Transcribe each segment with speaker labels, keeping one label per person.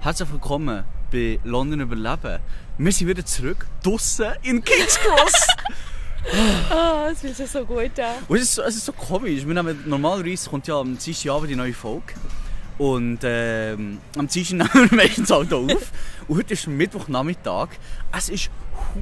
Speaker 1: Herzlich willkommen bei London Überleben. Wir sind wieder zurück, draussen in King's Cross.
Speaker 2: Oh, es fühlt sich so gut an.
Speaker 1: Und es ist, so, es ist so komisch. Wir nehmen, normalerweise kommt ja am Dienstagabend die neue Folge. Und ähm, am Dienstag nehmen wir meistens halt auch auf. Und heute ist Mittwochnachmittag. Es ist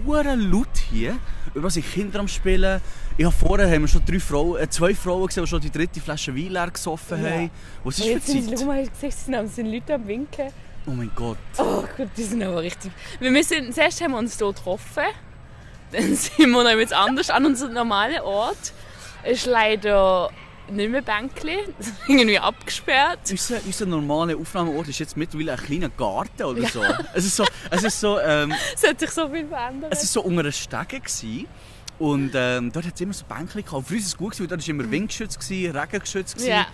Speaker 1: hure laut hier. Überall sind Kinder am Spielen. Ich habe vorher haben wir schon drei Frauen, äh, zwei Frauen gesehen, die schon die dritte Flasche Wein leer gesoffen
Speaker 2: Ja.
Speaker 1: haben. Was ist für
Speaker 2: jetzt sind,
Speaker 1: Zeit?
Speaker 2: schau mal, du gesehen, es sind Leute am Winken.
Speaker 1: Oh mein Gott.
Speaker 2: Oh Gott, die sind aber richtig... Wir müssen, zuerst haben wir uns hier getroffen. Dann sind wir noch etwas anders an unserem normalen Ort. Es ist leider nicht mehr Bänkli. Es ist irgendwie abgesperrt.
Speaker 1: Unser, unser normaler Aufnahmeort ist jetzt mittlerweile ein kleiner Garten oder so. Es ist so, es ist so, ähm,
Speaker 2: Es hat sich so viel verändert.
Speaker 1: es ist so unter einer Stege gsi und ähm, dort hat es immer so Bänkchen gehabt. Für uns war es gut, gewesen, weil dort war immer Windgeschützt, gewesen, Regengeschützt. gewesen.
Speaker 2: Ja.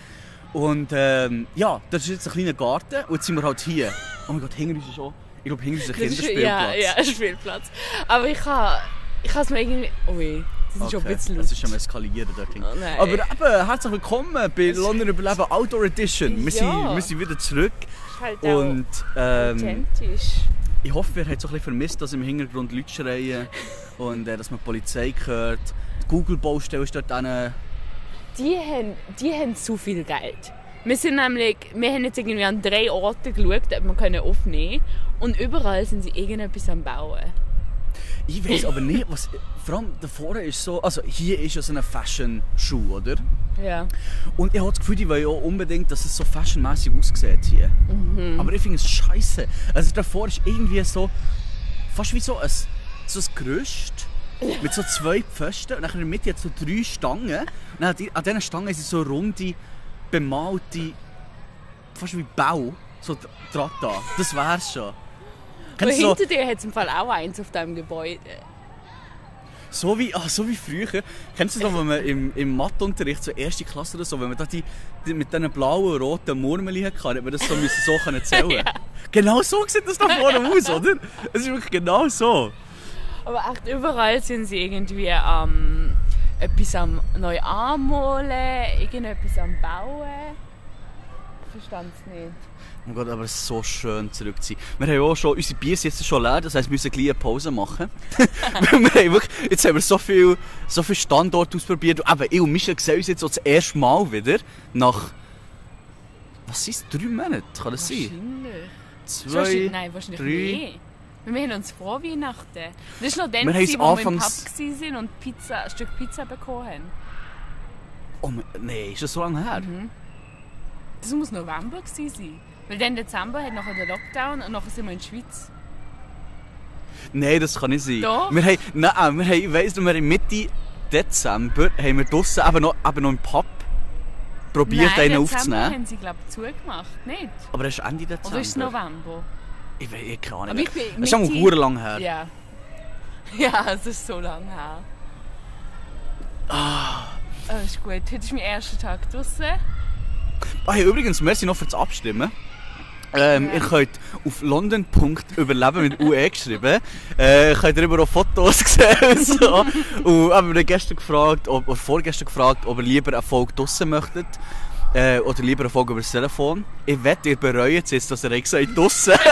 Speaker 1: Und ähm, ja, das ist jetzt ein kleiner Garten und jetzt sind wir halt hier. Oh mein Gott, hinter uns ist schon, ich glaube, hinter uns ist ein
Speaker 2: Das
Speaker 1: Kinderspielplatz.
Speaker 2: ja, ja, ein Spielplatz. Aber ich habe ich habe es mir irgendwie... Ui, das ist schon ein bisschen
Speaker 1: Es
Speaker 2: laut.
Speaker 1: ist schon am Eskalieren dort hinten.
Speaker 2: Oh nein.
Speaker 1: Aber eben, herzlich willkommen bei London Überleben Outdoor Edition. Wir, sind,
Speaker 2: Ja.
Speaker 1: wir sind wieder zurück
Speaker 2: ist halt auch
Speaker 1: und ähm,
Speaker 2: authentisch.
Speaker 1: ich hoffe, ihr habt so ein bisschen vermisst, dass im Hintergrund Leute schreien und äh, dass man die Polizei hört. Die Google-Baustelle ist dort eine
Speaker 2: Die haben, die haben zu viel Geld. Wir, sind nämlich, wir haben jetzt irgendwie an drei Orten geschaut, ob wir aufnehmen können. Und überall sind sie irgendetwas am Bauen.
Speaker 1: Ich weiß aber nicht, was. Vor allem da vorne ist so. Also hier ist ja so ein Fashion-Schuh, oder?
Speaker 2: Ja.
Speaker 1: Und ich habe das Gefühl, die wollen ja unbedingt, dass es so fashionmäßig aussieht hier. Aber ich finde es scheiße. Also davor ist irgendwie so. fast wie so ein, so ein Gerüst. Mit so zwei Pfosten. Und dann in der Mitte hat so drei Stangen. Und an diesen Stangen sind so runde, bemalte. fast wie Bau. So dr- dran da. Das wär's schon. So,
Speaker 2: hinter dir hat es im Fall auch eins auf diesem Gebäude.
Speaker 1: So wie, ah, so wie früher. Kennst du das, wenn man im, im Matheunterricht, so erste Klasse oder so, wenn man da die, die mit diesen blauen roten Murmeln hatte, hat man das so, müssen so können zählen
Speaker 2: Ja.
Speaker 1: Genau so sieht das da vorne aus, oder? Es ist wirklich genau so.
Speaker 2: Aber echt überall sind sie irgendwie am etwas am neu anmalen, irgendetwas am Bauen. Ich verstand es nicht.
Speaker 1: Oh Gott, aber es ist so schön zurück zu sein. Wir haben auch schon, unsere Bier sind jetzt schon leer, das heisst, wir müssen gleich eine Pause machen. Wir haben wirklich, jetzt haben wir so viel, so viel Standorte ausprobiert. Eben, ich und Michel sehen uns jetzt auch das erste Mal wieder. Nach, was sind es, drei Monate? Kann das sein?
Speaker 2: Wahrscheinlich.
Speaker 1: Zwei,
Speaker 2: Wahrscheinlich- Nein, wahrscheinlich
Speaker 1: drei.
Speaker 2: mehr. Wir haben uns vor Weihnachten. Das war noch dann, gewesen, wo wir im Pub waren und Pizza, ein Stück Pizza bekommen haben.
Speaker 1: Oh, nein, ist das so lange her?
Speaker 2: Das muss November gewesen sein. Weil dann Dezember hat nachher der Lockdown und nachher sind wir in der Schweiz.
Speaker 1: Nein, das kann nicht sein.
Speaker 2: Doch.
Speaker 1: Wir haben, nein, wir haben, ich weiss noch, wir haben Mitte Dezember haben wir draussen eben noch, eben noch im Pub probiert,
Speaker 2: Nein,
Speaker 1: einen
Speaker 2: Dezember
Speaker 1: aufzunehmen.
Speaker 2: haben sie, glaube ich, zugemacht. Nicht?
Speaker 1: Aber das ist Ende Dezember.
Speaker 2: Oder ist es November?
Speaker 1: Ich weiß ich keine Ahnung.
Speaker 2: Aber ich bin
Speaker 1: das ist schon mal lang her.
Speaker 2: Ja. Ja, es ist so lange her. Ah. Oh, ist gut. Heute ist mein erster Tag draußen.
Speaker 1: Ah, hey, übrigens, merci noch fürs Abstimmen. Ähm. Ihr könnt auf london.überleben mit UE geschrieben. Äh, könnt ihr immer auch Fotos sehen. so. und haben wir gestern gefragt, ob, oder vorgestern gefragt, ob ihr lieber eine Folge draussen möchtet. Äh, oder lieber eine Folge über das Telefon. Ich wette, ihr bereut es jetzt, dass ihr gesagt draussen.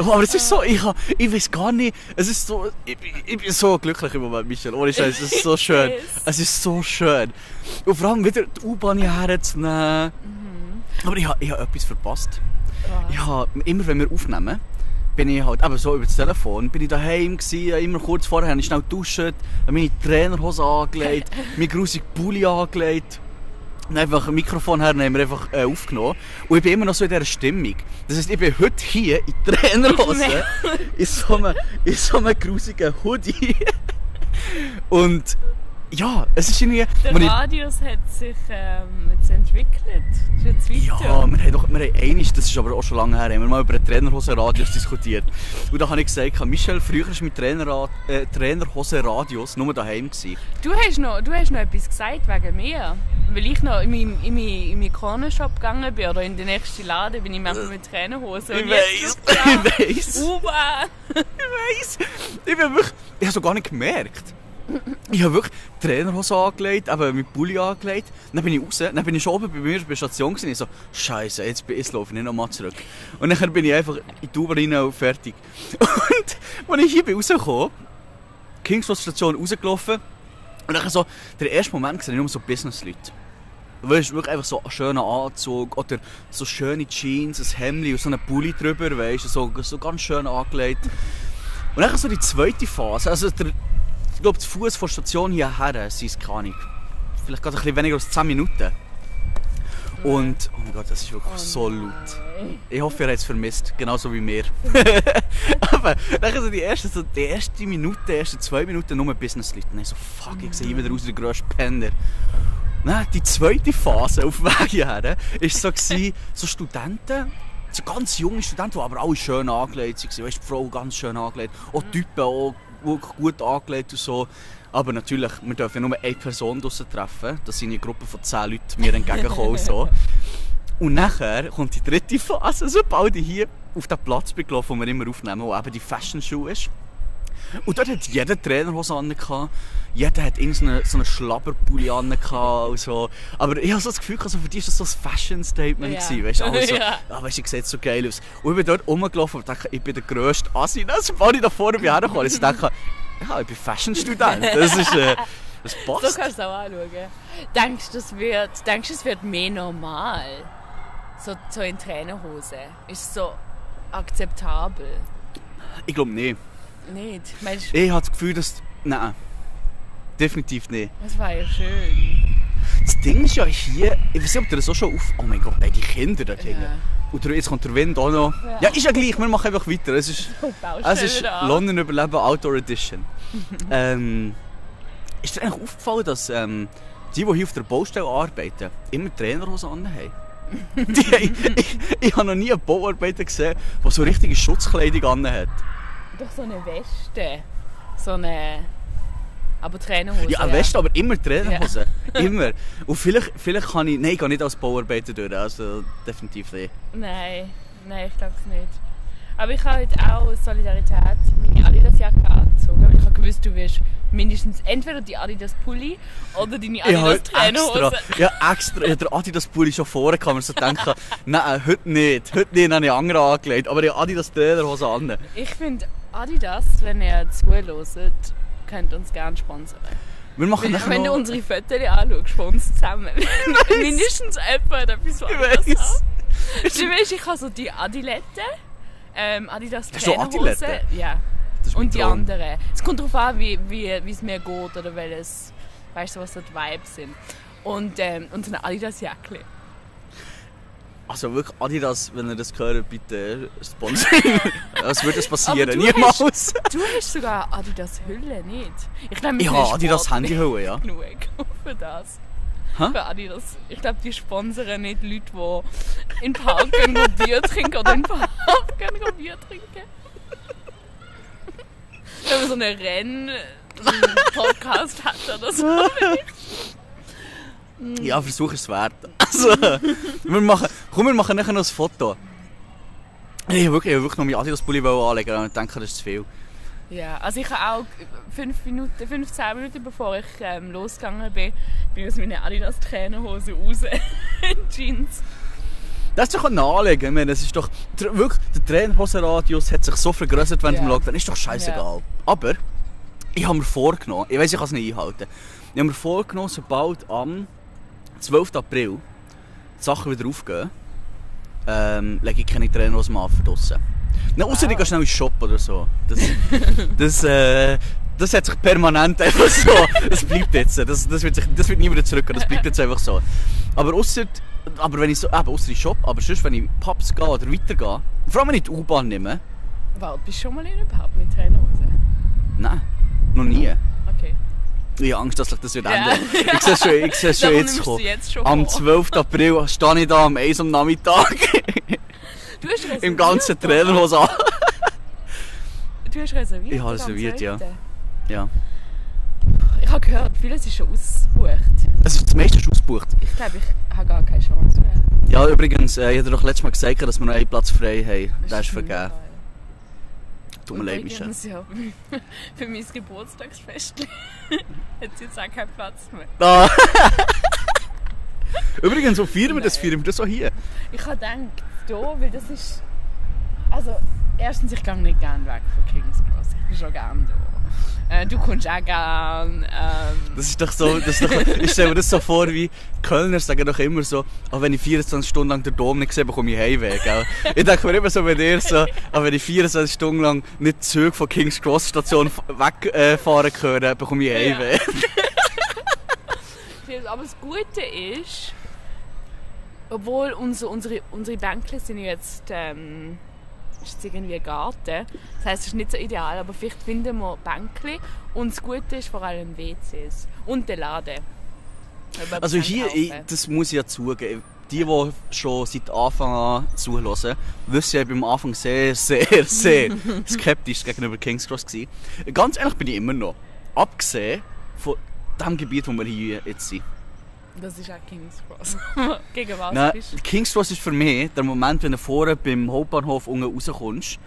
Speaker 1: Oh, aber es ist so, ich, ha- ich weiß gar nicht, es ist so, ich, ich bin so glücklich im Moment, Michel, ohne Scheiß, es ist so schön. Es ist so schön. Und vor allem wieder die U-Bahn hierher zu nehmen. Aber ich habe ich ha etwas verpasst. Ich habe, immer wenn wir aufnehmen, bin ich halt eben so über das Telefon, bin ich daheim gsi, immer kurz vorher habe ich schnell geduscht, meine Trainerhose angelegt, meinen grusigen Pulli angelegt. Einfach ein Mikrofon her und haben wir einfach äh, aufgenommen. Und ich bin immer noch so in dieser Stimmung. Das heisst, ich bin heute hier in Trainerhose, in so einem, in so einem grusigen Hoodie. und ja, es ist irgendwie...
Speaker 2: Der
Speaker 1: wenn ich-
Speaker 2: Radius hat sich ähm, jetzt entwickelt. Ist jetzt weiter.
Speaker 1: Ja, wir haben doch, wir haben einig, das ist aber auch schon lange her, haben wir mal über den Trainerhosen-Radius diskutiert. Und da habe ich gesagt, Michel, früher war mein Trainer, äh, Trainerhosen-Radius nur daheim. Gewesen.
Speaker 2: Du hast, noch, du hast noch etwas gesagt wegen mir. Weil ich noch in meinen in mein, in mein Cornershop gegangen bin oder in den nächsten Laden, bin ich manchmal mit Trainerhosen.
Speaker 1: Ich
Speaker 2: jetzt
Speaker 1: ich
Speaker 2: U-Bahn.
Speaker 1: ich weiss. Ich bin wirklich, ich habe es gar nicht gemerkt. Ich habe wirklich Trainerhose angelegt, eben mit Pulli angelegt. Dann bin ich raus, dann bin ich schon oben bei mir bei der Station gewesen. Ich so, Scheiße, jetzt, jetzt laufe ich nicht nochmal zurück. Und dann bin ich einfach in die U-Bahn rein und fertig. Und als ich hier bin rausgekommen, Kingswood Station rausgelaufen und dann so, der erste Moment sehe ich nur so Business-Leute. Du weißt, wirklich einfach so einen schönen Anzug oder so schöne Jeans, ein Hemd und so einen Pulli drüber, weißt du, so, so ganz schön angelegt. Und dann so die zweite Phase, also der, ich glaube, der Fuß von der Station hierher sind es keine Ahnung, vielleicht gerade ein bisschen weniger als 10 Minuten. Und, oh mein Gott, das ist wirklich so laut. Ich hoffe, ihr habt es vermisst, genauso wie wir. Aber dann so die ersten, so die erste Minute, die ersten zwei Minuten nur Business-Leute. Und ich so, fuck, ich sehe wieder aus der grösste Penner. Dann die zweite Phase auf dem Weg hierher ist so, gewesen, so Studenten, so ganz junge Studenten, die aber alle schön angelegt waren. Weißt, die Frau ganz schön angelegt. Auch Typen auch wirklich gut angelegt und so. Aber natürlich, wir dürfen ja nur eine Person draussen treffen. Das sind eine Gruppe von 10 Leuten mir entgegengekommen. und So. Und nachher kommt die dritte Phase, sobald ich hier auf den Platz bin gelaufen, den wir immer aufnehmen, wo eben die Fashion Show ist. Und dort hat jeder Trainerhose an. Jeder hat irgendeinen so einen Schlabberpulli an. Und so. Aber ich habe so das Gefühl, also für dich war das so ein Fashion-Statement.
Speaker 2: Ja.
Speaker 1: Weißt du, alle so,
Speaker 2: Ja.
Speaker 1: ja. weißt, du, ich sehe so geil aus. Und ich bin dort rumgelaufen und dachte, ich bin der grösste Assi. Dann, Sobald ich da vorne bin hergekommen, ich dachte, ja, ich bin Fashion-Student. Das ist, äh, das
Speaker 2: So
Speaker 1: passt.
Speaker 2: kannst du es auch anschauen. Denkst du, das wird, denkst, es wird mehr normal? So, so in Trainerhose. Ist es so akzeptabel?
Speaker 1: Ich glaube nicht.
Speaker 2: Nicht? Meinst du,
Speaker 1: Ich habe das Gefühl, dass... Nein. Definitiv nicht.
Speaker 2: das war ja schön.
Speaker 1: Das Ding ist ja hier, ich weiß nicht, ob dir das auch schon auf... Oh mein Gott, nein, die Kinder da hinten.
Speaker 2: Ja.
Speaker 1: Und jetzt kommt der Wind auch noch.
Speaker 2: Ja.
Speaker 1: Ja, ist ja gleich, wir machen einfach weiter. Es ist, es ist. London Überleben Outdoor Edition. ähm, ist dir eigentlich aufgefallen, dass ähm, die, die hier auf der Baustelle arbeiten, immer Trainerhosen anhaben? die, ich, ich, ich habe noch nie einen Bauarbeiter gesehen, der so richtige Schutzkleidung anhat.
Speaker 2: Doch so eine Weste. So eine... Aber Trainerhose.
Speaker 1: Ja, eine Weste, aber immer Trainerhosen. Immer. Und vielleicht, vielleicht kann ich... Nein, ich gehe nicht als Bauarbeiter durch, also definitiv nicht.
Speaker 2: Nein, nein, ich glaube es nicht. Aber ich habe heute auch aus Solidarität meine Adidas-Jacke angezogen. Weil ich habe gewusst, du wirst mindestens entweder die Adidas-Pulli oder deine Adidas-Trainerhose.
Speaker 1: ja, extra, ich habe den Adidas Pulli schon vorher gehabt, und so denken, nein, heute nicht, heute nicht, habe ich andere angelegt, aber ich habe Adidas Trainerhose an.
Speaker 2: Ich finde Adidas, wenn ihr zuhört, könnt uns gerne sponsern.
Speaker 1: Wir machen
Speaker 2: Wenn, wenn du unsere Fotos anschaust von uns zusammen. mindestens hat etwas von
Speaker 1: ich
Speaker 2: an. Du weißt, ich habe so die Adilette, ähm, Adidas
Speaker 1: Hast du?
Speaker 2: Ja.
Speaker 1: Mein
Speaker 2: Und die
Speaker 1: Traum.
Speaker 2: anderen. Es kommt darauf an, wie, wie, wie es mir geht oder welches, weißt du, was die Vibes sind. Und, ähm, und so eine Adidas-Jacke.
Speaker 1: Also wirklich, Adidas, wenn ihr das hört, bitte sponsern. Was würde das passieren? Niemals.
Speaker 2: Du hast sogar Adidas-Hülle, nicht? Ich glaube,
Speaker 1: Ich habe Adidas Handyhülle, ja.
Speaker 2: genug für das. Für Adidas. Ich glaube, die sponsern nicht Leute, die in den Park gehen, go Bier trinken oder in den Park gehen, go Bier trinken. Wenn man so einen Renn-Podcast hat oder so.
Speaker 1: Ja, Versuch ist es wert. Also, wir machen, komm, wir machen nachher noch ein Foto. Ich habe wirklich, ich habe wirklich noch meinen Adidas Pulli anlegen und ich denke, das ist zu viel.
Speaker 2: Ja, also ich habe auch fünf Minuten, 15 Minuten bevor ich ähm, losgegangen bin, bin ich aus meiner Adidas Trainerhose raus in Jeans.
Speaker 1: Das ist doch ein Anliegen. Ich meine, es ist doch, wirklich, der Trainerhosenradius hat sich so vergrößert während
Speaker 2: Ja.
Speaker 1: dem Lockdown. Ist doch scheißegal. Aber ich habe mir vorgenommen, ich weiß, ich kann es nicht einhalten. Ich habe mir vorgenommen, sobald am 12. April die Sachen wieder aufgehen, ähm, lege ich keine Trainerhosen mehr an für draussen. Na, außer ich
Speaker 2: Ah.
Speaker 1: gehe schnell in den Shop oder so. Das, das, äh, das hat sich permanent einfach so. Das bleibt jetzt. Das, das, wird, sich, das wird nie wieder zurück. Das bleibt jetzt einfach so. Aber ausser, aber wenn ich so, eben den Shop, aber sonst, wenn ich in Pubs gehe oder weitergehe, vor allem wenn ich die U-Bahn nehme,
Speaker 2: Wow, bist du schon mal in überhaupt mit Trainerhose?
Speaker 1: nein, noch nie.
Speaker 2: Okay.
Speaker 1: Ich habe Angst, dass sich das wird ändern. Ich sehe schon, ich sehe schon jetzt kommen.
Speaker 2: jetzt schon
Speaker 1: Am
Speaker 2: vor.
Speaker 1: 12. April stehe ich da am 1 am Nachmittag
Speaker 2: Du hast reserviert,
Speaker 1: im ganzen
Speaker 2: oder?
Speaker 1: Trailerhose an.
Speaker 2: Du hast reserviert?
Speaker 1: Ich habe reserviert, ja.
Speaker 2: 2.?
Speaker 1: Ja.
Speaker 2: Ich habe gehört, vieles ist schon ausgebucht.
Speaker 1: Es ist das meiste schon ausgebucht.
Speaker 2: Ich glaube, ich habe gar keine Chance mehr.
Speaker 1: Ja, übrigens, äh, ich habe dir doch letztes Mal gesagt, dass wir noch einen Platz frei haben. Der ist vergeben. Tut mir leid, Michel.
Speaker 2: übrigens, ja, für mein Geburtstagsfest hat sie jetzt auch keinen Platz mehr.
Speaker 1: Ah. übrigens, so feiern wir das, feiern wir das so hier.
Speaker 2: Ich habe gedacht, hier, weil das ist... Also, erstens, ich gehe nicht gerne weg von King's Cross. Ich bin schon gerne da. Äh, du kommst auch gerne. Ähm,
Speaker 1: Das ist doch so, das doch, ich stelle mir das so vor, wie Kölner sagen doch immer so, oh, wenn ich 24 Stunden lang den Dom nicht sehe, bekomme ich Heimweh, gell? Ich denke mir immer so bei dir so, oh, wenn ich 24 Stunden lang nicht Züge von King's Cross Station wegfahren äh, höre, bekomme ich Heimweh.
Speaker 2: Aber das Gute ist, obwohl unsere, unsere, unsere Bänkle sind jetzt, ähm, ist jetzt irgendwie ein Garten. Das heisst, es ist nicht so ideal, aber vielleicht finden wir Bänkle. Und das Gute ist vor allem WCs und der Laden.
Speaker 1: Also hier, ich, das muss ich ja zugeben, die, die schon seit Anfang an zuhören, wissen ja, ich bin am Anfang sehr, sehr, sehr skeptisch gegenüber King's Cross gewesen. Ganz ehrlich bin ich immer noch. Abgesehen von dem Gebiet, wo wir hier jetzt sind.
Speaker 2: Das ist auch King's Cross. Gegen was
Speaker 1: Nein,
Speaker 2: bist du?
Speaker 1: King's Cross ist für mich der Moment, wenn du vorne beim Hauptbahnhof unten rauskommst.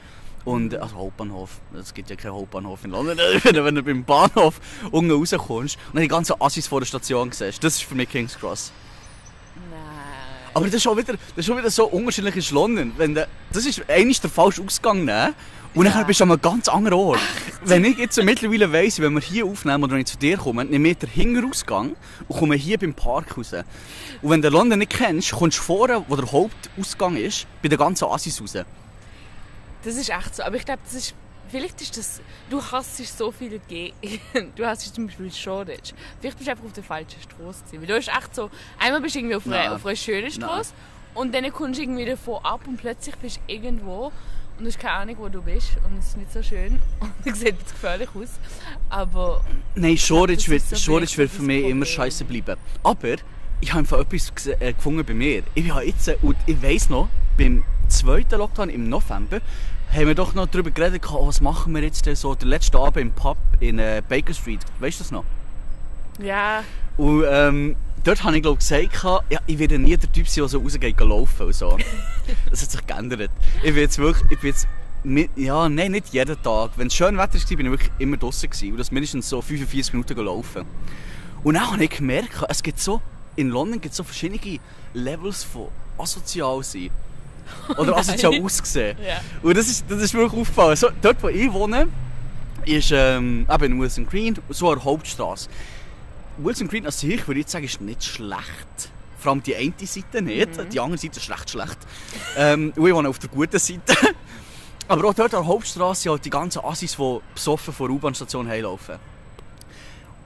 Speaker 1: Und, also Hauptbahnhof, es gibt ja keinen Hauptbahnhof in London, wenn du, beim Bahnhof unten rauskommst und dann die ganzen Assis vor der Station siehst, das ist für mich King's Cross.
Speaker 2: Nein.
Speaker 1: Aber das ist schon wieder, das ist schon wieder so unterschiedlich in London. Wenn du, das ist eigentlich der falsche Ausgang, ne? Und
Speaker 2: Ja.
Speaker 1: dann bist du an einem ganz anderen Ort. Wenn ich jetzt mittlerweile weiss, wenn wir hier aufnehmen oder wenn ich zu dir komme, nehme ich den Hinterausgang und komme hier beim Park raus. Und wenn du London nicht kennst, kommst du vorne, wo der Hauptausgang ist, bei den ganzen Assis raus.
Speaker 2: Das ist echt so. Aber ich glaube, das ist. Vielleicht ist das. Du hasst so viele Ge Du hasst zum Beispiel Shoreditch. Vielleicht bist du einfach auf der falschen Straße. gewesen. Weil du bist echt so. Einmal bist du irgendwie auf einer, auf einer schönen Straße und dann kommst du irgendwie davon ab und plötzlich bist du irgendwo und du hast keine Ahnung, wo du bist. Und es ist nicht so schön. Und es sieht jetzt gefährlich aus. Aber
Speaker 1: Nein,
Speaker 2: das
Speaker 1: wird,
Speaker 2: so
Speaker 1: Shoreditch wird für mich
Speaker 2: das
Speaker 1: immer
Speaker 2: Problem.
Speaker 1: scheiße bleiben. Aber ich habe einfach etwas äh, gefunden bei mir. Ich habe jetzt, äh, und ich weiss noch, beim zweiten Lockdown im November haben wir doch noch darüber geredet, oh, was machen wir jetzt denn so, der letzte Abend im Pub in äh, Baker Street. Weißt du das noch?
Speaker 2: ja,
Speaker 1: Und ähm, dort habe ich glaube gesagt, ja, ich werde nie der Typ sein, der so rausgeht laufen und so. Das hat sich geändert. Ich bin jetzt wirklich, ich bin jetzt, ja, nein, nicht jeden Tag. Wenn es schön Wetter war, bin ich wirklich immer draußen gewesen. Und das mindestens so 45 Minuten gelaufen. Und dann habe ich gemerkt, es gibt so, in London gibt es so verschiedene Levels von asozial sein. Oder asozial
Speaker 2: nein.
Speaker 1: aussehen.
Speaker 2: Ja.
Speaker 1: Und das ist, das ist wirklich aufgefallen. So, dort, wo ich wohne, ist ähm, eben in Wilson Green, so eine Hauptstraße. Wilson Green an sich, würde ich sagen, ist nicht schlecht. Vor allem die eine Seite nicht, die andere Seite ist schlecht schlecht. ähm, ich wohne auf der guten Seite. Aber auch dort an der Hauptstraße halt die ganzen Assis, die besoffen vor der U-Bahn-Station heimlaufen.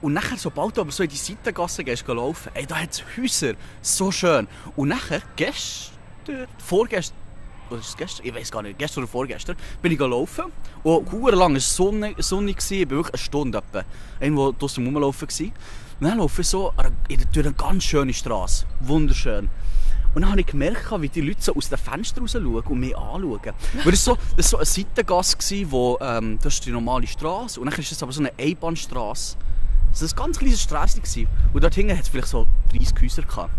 Speaker 1: Und nachher, sobald du aber so in die Seitengasse gehst, geh laufen, ey, da hat es Häuser, so schön. Und nachher, gestern, vorgestern, oder ist es gestern? Ich weiß gar nicht, gestern oder vorgestern, bin ich gelaufen. Und hure lang war es sonnig, sonnig, gewesen, ich bin wirklich eine Stunde etwa, irgendwo draussen rumlaufen. gewesen. Und dann laufe ich so durch eine ganz schöne Straße, wunderschön. Und dann habe ich gemerkt, wie die Leute so aus den Fenstern raus schauen und mich anschauen. Weil das war so, das war so eine Seitengasse, wo, ähm, das ist die normale Straße und dann ist das aber so eine Einbahnstraße. Das war eine ganz kleine Straße. Und dort hinten hat es vielleicht so 30 Häuser gehabt.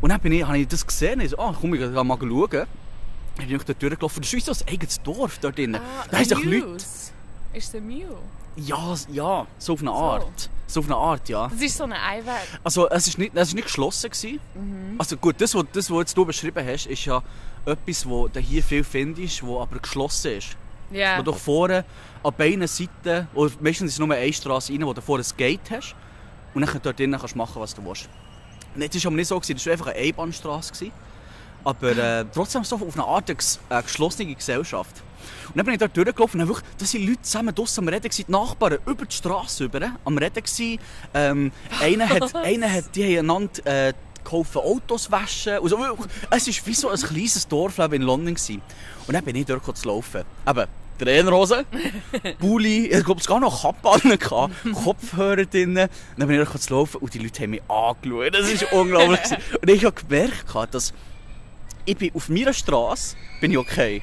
Speaker 1: Und dann bin ich, habe ich das gesehen und ich so, ah, komm, ich gehe mal schauen. Dann bin ich dort durchgelaufen. Das ist wie so ein eigenes Dorf dort drinnen. da haben sich Leute...
Speaker 2: Ist der Mew?
Speaker 1: Ja, ja, so auf eine
Speaker 2: So.
Speaker 1: Art. So auf eine Art, ja.
Speaker 2: Das ist so ein Einweg.
Speaker 1: Also es ist nicht, es ist nicht geschlossen gewesen. Also gut, das, was das, was jetzt du beschrieben hast, ist ja etwas, wo du hier viel findest, wo aber geschlossen ist.
Speaker 2: Ja.
Speaker 1: Wo du vorne an beiden Seiten, oder meistens ist es nur eine Straße rein, wo du vorne ein Gate hast und dann dort drinnen kannst du machen, was du willst. Und jetzt war es aber nicht so, gewesen, das war einfach eine Einbahnstraße. gewesen. Aber äh, trotzdem so auf eine Art eine geschlossene Gesellschaft. Und dann bin ich dort durchgelaufen und wirklich, da waren Leute zusammen draussen am Reden, die Nachbarn über die Straße über, am Reden. Ähm, einer, hat, einer hat, die haben einander äh, geholfen, Autos waschen. Also, es war wie so ein kleines Dorfleben in London. Gewesen. Und dann bin ich dort zu laufen. Aber Trainerhose, Bulli, ich glaube, es gar noch Kappe an, gehabt, Kopfhörer drin. Dann bin ich einfach zu laufen und die Leute haben mich angeschaut. Das war unglaublich. und ich habe gemerkt, dass ich bin auf meiner Straße bin ich okay.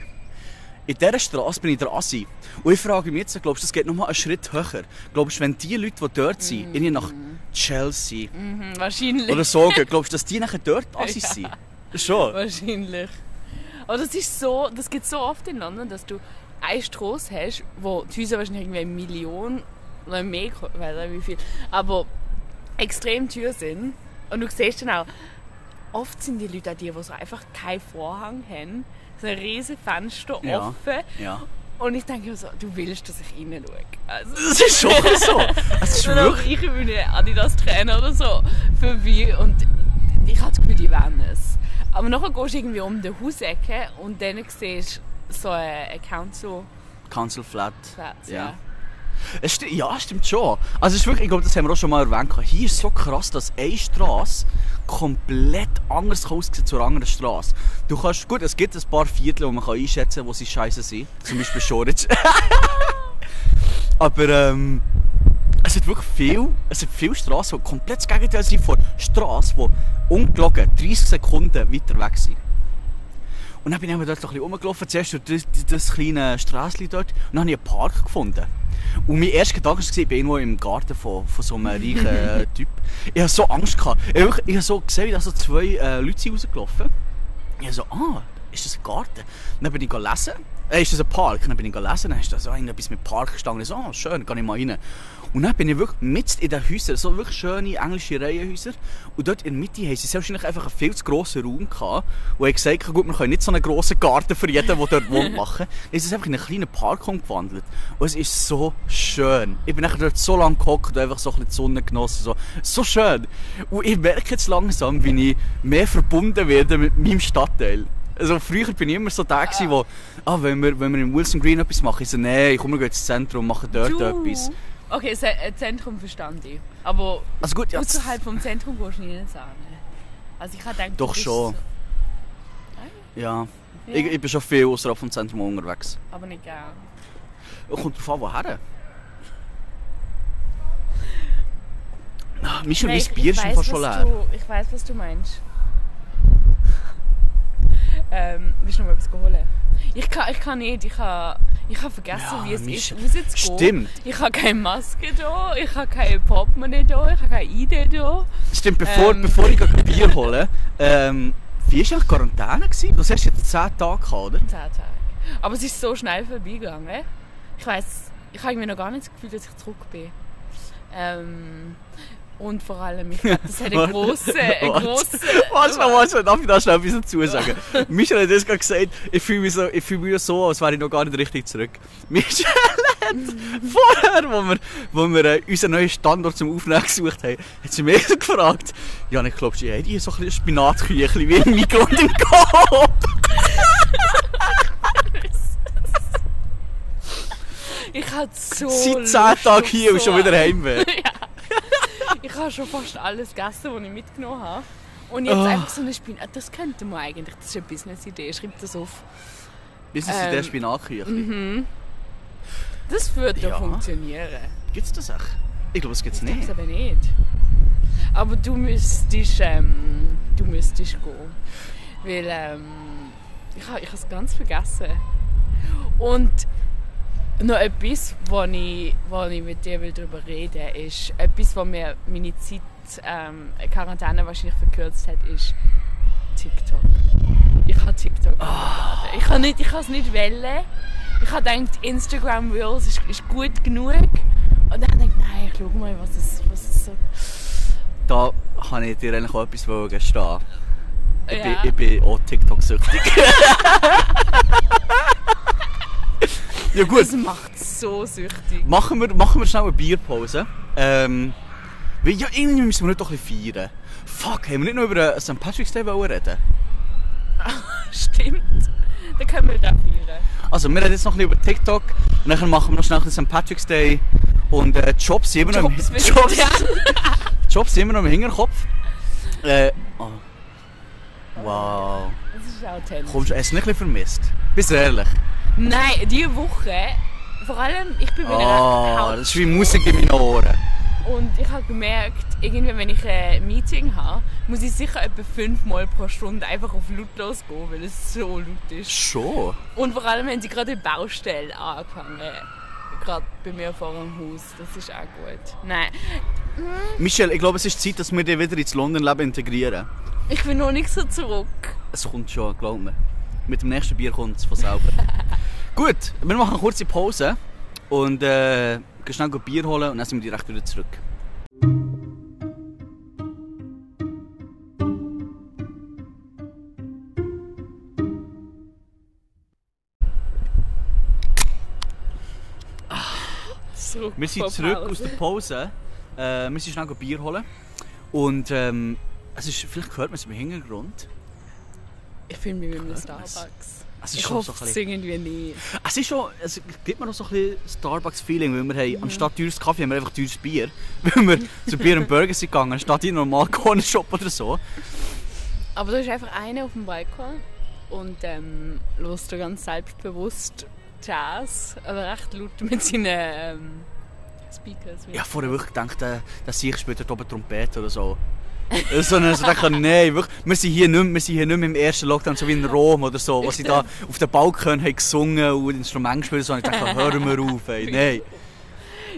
Speaker 1: In dieser Straße bin ich der Assi. Und ich frage mich jetzt, glaubst du, das geht nochmal einen Schritt höher? Glaubst du, wenn die Leute, die dort sind, irgendwie nach Chelsea
Speaker 2: Mhm, wahrscheinlich.
Speaker 1: oder so gehen, glaubst du, dass die nachher dort Assis sind? Schon.
Speaker 2: Wahrscheinlich. Aber das ist so, das gibt so oft in London, dass du eine Straße hast, wo die Häuser wahrscheinlich irgendwie eine Million oder mehr, weiß nicht wie viel, aber extrem teuer sind. Und du siehst dann auch, oft sind die Leute die, die so einfach keinen Vorhang haben, so ein riesiges Fenster
Speaker 1: Ja.
Speaker 2: offen.
Speaker 1: Ja.
Speaker 2: Und ich denke mir so, du willst, dass ich rein schaue. Also,
Speaker 1: Das ist schon so. Es ist
Speaker 2: und auch
Speaker 1: wirklich...
Speaker 2: ich bin ein Adidas-Trainer oder so vorbei und ich habe das Gefühl, die wollen es. Aber nachher gehst du irgendwie um die Hausecke und dann siehst du so ein Council
Speaker 1: Council Flat.
Speaker 2: Platz.
Speaker 1: Ja.
Speaker 2: Ja.
Speaker 1: Es sti ja, stimmt schon. Also es ist wirklich, ich glaube, das haben wir auch schon mal erwähnt. Hier ist so krass, dass eine Straße komplett anders aussieht zur anderen Straße. Du kannst, gut, es gibt ein paar Viertel, wo man kann einschätzen kann, wo sie scheiße sind. Zum Beispiel Schoric. Aber ähm, es hat wirklich viel, es hat viele Straßen, die komplett das Gegenteil sind von Straßen, die ungelogen 30 Sekunden weiter weg sind. Und dann bin ich dort ein bisschen rumgelaufen, zuerst durch das, das kleine Straßchen dort, und dann habe ich einen Park gefunden. Und mein erster Gedanke war, ich bin irgendwo im Garten von, von so einem reichen äh, Typ. Ich hatte so Angst. Gehabt. Ich, habe wirklich- ich habe so gesehen, wie da so zwei äh, Leute sind rausgelaufen Ich habe so, ah, ist das ein Garten? Dann bin ich lesen. Äh, ist das ein Park? Dann bin ich lesen, dann ist da so irgendetwas mit Park gestanden. Ich so, ah, schön, kann ich mal rein. Und dann bin ich wirklich mitten in den Häusern, so wirklich schöne englische Reihenhäuser. Und dort in der Mitte haben sie wahrscheinlich einfach einen viel zu grossen Raum gehabt. Und ich gesagt, gut, wir können nicht so einen grossen Garten für jeden, der dort wohnt, machen. Dann ist es einfach in einen kleinen Park umgewandelt. Und es ist so schön. Ich bin nachher dort so lange gehockt und einfach so ein bisschen die Sonne genossen. So, so schön. Und ich merke jetzt langsam, wie ich mehr verbunden werde mit meinem Stadtteil. Also früher bin ich immer so der, wo, ah, wenn wir, wenn wir im Wilson Green etwas machen, ich so, nein, komm, wir gehen ins Zentrum und machen dort etwas.
Speaker 2: Okay, äh, Zentrum verstand ich. Aber
Speaker 1: Also gut, ja,
Speaker 2: außerhalb vom Zentrum gehst du nicht sagen. Also ich habe gedacht,
Speaker 1: Doch schon.
Speaker 2: So,
Speaker 1: ja.
Speaker 2: Ja.
Speaker 1: Ich, ich bin schon viel außerhalb vom Zentrum unterwegs.
Speaker 2: aber nicht gern.
Speaker 1: Kommt drauf an, woher. Michel,
Speaker 2: Nein,
Speaker 1: mein Bier ist fast schon leer.
Speaker 2: Du, ich weiß, was du meinst. ähm, willst du noch mal etwas holen? Ich kann, ich kann nicht. Ich habe ich habe vergessen,
Speaker 1: Ja,
Speaker 2: wie es ist, geht.
Speaker 1: Stimmt.
Speaker 2: Ich habe keine Maske da, ich habe keine Portemonnaie da, ich habe keine ID da.
Speaker 1: Stimmt, bevor,
Speaker 2: Ähm.
Speaker 1: bevor ich ein Bier hole, ähm, wie war eigentlich Quarantäne? gewesen? Das hast du jetzt 10 Tage gehabt, oder?
Speaker 2: Zehn Tage. Aber es ist so schnell vorbeigegangen. Ich weiß, ich habe irgendwie noch gar nicht das Gefühl, dass ich zurück bin. Ähm, und vor allem, ich glaube, das grossen, einen
Speaker 1: warte.
Speaker 2: grossen...
Speaker 1: Warte mal, warte mal, darf ich da schnell etwas dazu sagen? Michel hat das gerade gesagt, ich fühle mich, so, ich fühle mich so, als wäre ich noch gar nicht richtig zurück. Michel hat vorher, wo wir, wo wir äh, unseren neuen Standort zum Aufnehmen gesucht haben, hat sie mich so gefragt, ja, ich glaube, sie haben die so ein bisschen Spinatküchli wie im Mikro im Kopf.
Speaker 2: Ich hatte so
Speaker 1: Seit 10
Speaker 2: Lust
Speaker 1: Tagen hier und schon wieder
Speaker 2: ein-
Speaker 1: heimweh.
Speaker 2: Ich habe schon fast alles gegessen, was ich mitgenommen habe. Und jetzt
Speaker 1: Ah.
Speaker 2: einfach so eine Spinat. Das könnte man eigentlich. Das ist eine Business-Idee. Schreib das auf.
Speaker 1: Bis es in der
Speaker 2: Ähm,
Speaker 1: Spinatküchli.
Speaker 2: Das würde
Speaker 1: Ja.
Speaker 2: ja funktionieren.
Speaker 1: Gibt's das echt? Ich glaube, es gibt's
Speaker 2: Ich glaube
Speaker 1: nicht.
Speaker 2: es aber nicht. Aber du müsstest, ähm, du müsstest gehen. Weil ähm, ich habe ich es ganz vergessen. Und noch etwas, wo ich, wo ich mit dir darüber reden will, ist etwas, was mir meine Zeit ähm, Quarantäne wahrscheinlich verkürzt hat, ist TikTok. Ich habe TikTok oh. Ich kann nicht, ich kann es nicht wählen. Ich habe gedacht, Instagram Reels ist, ist gut genug. Und dann habe ich gedacht, nein, ich schau mal, was es, was es so...
Speaker 1: Da habe ich dir eigentlich auch etwas gestehen. Ich, bin,
Speaker 2: Ja.
Speaker 1: ich bin auch TikTok-süchtig. ja gut,
Speaker 2: Das macht so süchtig.
Speaker 1: machen wir, machen wir schnell eine Bierpause. Ähm, weil ja, irgendwie müssen wir nicht doch ein bisschen feiern. Fuck, haben wir nicht noch über St. Patrick's Day reden
Speaker 2: Stimmt. Dann können wir da feiern.
Speaker 1: Also, wir reden jetzt noch ein bisschen über TikTok. Und dann machen wir noch schnell St. Patrick's Day. Und äh, Jobs sind immer noch im,
Speaker 2: Jobs.
Speaker 1: Jobs. Jobs immer noch im Hinterkopf. Äh, oh. Wow.
Speaker 2: Das ist authentisch.
Speaker 1: Kommst du, hast du nicht ein bisschen vermisst? Bist du ehrlich?
Speaker 2: Nein, diese Woche, vor allem, ich bin wieder
Speaker 1: Oh, das ist wie Musik in meinen Ohren.
Speaker 2: Und ich habe gemerkt, irgendwie, wenn ich ein Meeting habe, muss ich sicher etwa fünfmal pro Stunde einfach auf lautlos gehen, weil es so laut ist.
Speaker 1: Schon?
Speaker 2: Und vor allem, wenn sie gerade die Baustelle angefangen gerade bei mir vor dem Haus. Das ist auch gut. Nein,
Speaker 1: Michelle, ich glaube, es ist Zeit, dass wir dich wieder ins London-Leben integrieren.
Speaker 2: ich bin noch nicht so zurück.
Speaker 1: Es kommt schon, glaub mir. Mit dem nächsten Bier kommt es von selber. Gut, wir machen eine kurze Pause und äh, gehen schnell ein Bier holen und dann sind wir direkt wieder zurück.
Speaker 2: Zurück
Speaker 1: Wir sind zurück aus der Pause. Äh, wir sind schnell ein Bier holen. Und ähm, es ist, vielleicht hört man es im Hintergrund.
Speaker 2: Ich fühle mich wie in einem? Starbucks.
Speaker 1: Es ist
Speaker 2: Ich
Speaker 1: schon
Speaker 2: hoffe,
Speaker 1: so
Speaker 2: es irgendwie nicht.
Speaker 1: Es ist schon, es gibt mir noch so ein bisschen Starbucks-Feeling, weil wir haben, anstatt teures Kaffee haben wir einfach teures Bier. Weil wir zu Bier und Burger sind gegangen, anstatt in einen normalen Corner Shop oder so.
Speaker 2: Aber da ist einfach einer auf dem Balkon und ähm, hörst du ganz selbstbewusst Jazz, aber recht laut mit seinen ähm, Speakers.
Speaker 1: Ich habe vorher wirklich gedacht, äh, dass ich dort oben Trompete oder so. So eine, so dachte, nein, wirklich, wir sind hier nicht mehr, wir sind hier nicht mehr im ersten Lockdown, so wie in Rom oder so, wo sie da auf den Balkon haben gesungen und Instrumente gespielt so. Und ich dachte, hör mir auf, ey, nein.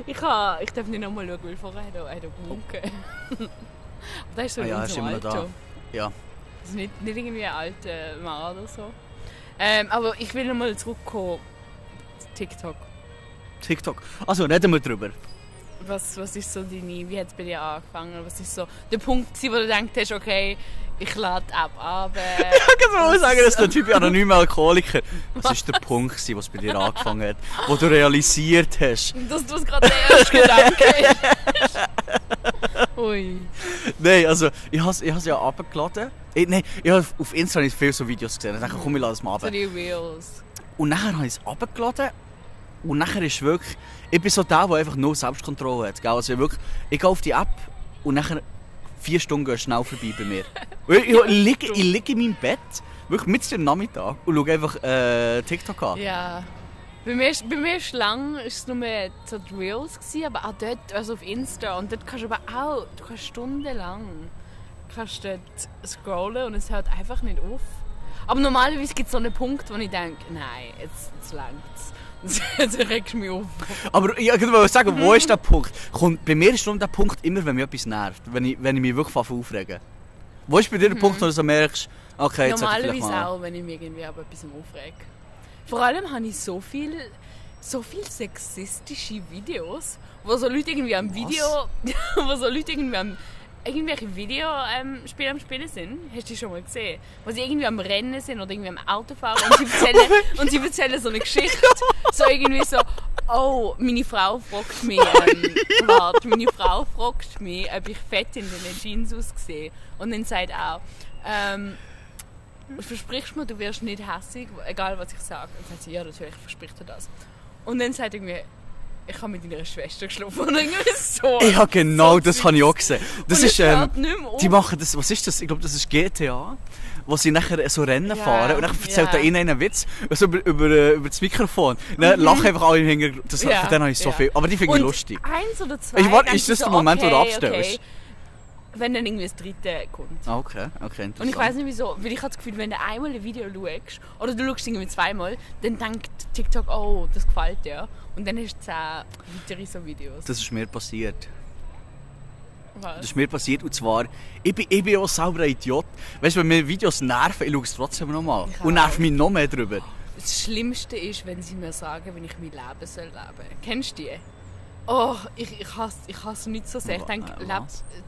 Speaker 2: Ich, kann, ich darf nicht nochmal schauen, weil vorher hat er, gewunken. aber da ist so
Speaker 1: Ah ja, ist immer da. Ja.
Speaker 2: Das ist nicht, nicht irgendwie ein alter Mann oder so. Ähm, aber ich will nochmal zurückkommen. TikTok.
Speaker 1: TikTok. Also, reden wir drüber.
Speaker 2: Was, was ist so deine, wie hat es bei dir angefangen? Was ist so der Punkt, gewesen, wo du gedacht hast, okay, ich lade ab, aber...
Speaker 1: Ich kann mal sagen, dass der Typ anonyme Alkoholiker. Was war der Punkt, gewesen, was bei dir angefangen hat, wo du realisiert hast?
Speaker 2: dass du es gerade der erste Gedanke ist. Ui.
Speaker 1: Nein, also ich habe ich has ja abgeladen. Ich, nein, ich habe auf Instagram viele so Videos gesehen. Ich dachte, komm, ich lade es mal ab.
Speaker 2: So die Reels.
Speaker 1: Und nachher habe ich es abgeladen. Und nachher ist wirklich. Ich bin so der, der einfach nur Selbstkontrolle hat. Gell? Also ich wirklich, ich gehe auf die App und nachher vier Stunden gehen schnell vorbei bei mir. Ich, ich, liege, ich liege in meinem Bett, wirklich mitten am Nachmittag und schaue einfach äh, TikTok an.
Speaker 2: Ja. Bei mir, ist- bei mir ist lang ist es nur so die Reels gewesen, aber auch dort, also auf Insta. Und dort kannst du aber auch, du kannst stundenlang kannst dort scrollen und es hört einfach nicht auf. Aber normalerweise gibt es so einen Punkt, wo ich denke, nein, jetzt, jetzt längt's. Jetzt regst du mich auf.
Speaker 1: Aber ich wollte sagen, wo ist der Punkt? Kommt, bei mir ist nur der Punkt immer, wenn mich etwas nervt. Wenn ich, wenn ich mich wirklich aufregen. Wo ist bei dir der Punkt, wo du so merkst, okay, jetzt sollte ich
Speaker 2: Normalerweise
Speaker 1: mal...
Speaker 2: auch, wenn ich mich irgendwie aber etwas aufrege. Vor allem habe ich so viel, so viel sexistische Videos, wo so Leute irgendwie am Video, wo so Leute irgendwie am irgendwelche Videospiele ähm, am Spielen sind. Hast du die schon mal gesehen? Wo sie irgendwie am Rennen sind oder irgendwie am Autofahren und sie erzählen, und sie erzählen so eine Geschichte. So irgendwie so, oh, meine Frau fragt mich, ähm, warte, meine Frau fragt mich, ob ich fett in den Jeans aussehe. Und dann sagt auch, ähm, versprichst du mir, du wirst nicht hässig, egal was ich sage. Und dann sagt sie, ja, natürlich verspricht er das. Und dann sagt irgendwie, ich habe mit deiner Schwester geschlafen. Und irgendwie so.
Speaker 1: Ja, genau,
Speaker 2: so
Speaker 1: das habe ich auch gesehen. Das
Speaker 2: Und
Speaker 1: ist, ähm,
Speaker 2: hört nicht mehr auf.
Speaker 1: die machen das, was ist das? Ich glaube, das ist GTA. Wo sie nachher so Rennen
Speaker 2: Ja,
Speaker 1: fahren und dann erzählt
Speaker 2: ja.
Speaker 1: der ihnen einen Witz also über, über, äh, über das Mikrofon. Dann lachen einfach alle im Hintergrund. Das,
Speaker 2: Mhm. Ja,
Speaker 1: Von denen habe ich so
Speaker 2: ja.
Speaker 1: viel. Aber die finde ich lustig.
Speaker 2: Eins oder zwei.
Speaker 1: Ich warte, ist das
Speaker 2: du
Speaker 1: der Moment, wo du
Speaker 2: okay,
Speaker 1: abstellst?
Speaker 2: Okay. Wenn dann irgendwie das dritte kommt.
Speaker 1: Ah, Okay, okay, interessant.
Speaker 2: Und ich weiß nicht wieso, weil ich habe das Gefühl, wenn du einmal ein Video schaust, oder du schaust irgendwie zweimal, dann denkt TikTok, oh, das gefällt dir. Und dann hast du zehn weitere so Videos.
Speaker 1: Das ist mir passiert.
Speaker 2: Was?
Speaker 1: Das ist mir passiert und zwar, ich bin, ich bin auch selber ein Idiot. Weißt du, wenn mir Videos nerven, ich schaue es trotzdem nochmal. Und nerv mich noch mehr drüber.
Speaker 2: Das Schlimmste ist, wenn sie mir sagen, wenn ich mein Leben soll leben. Kennst du die? Oh, ich, ich, hasse, ich hasse nicht so sehr. Ich denke,
Speaker 1: äh,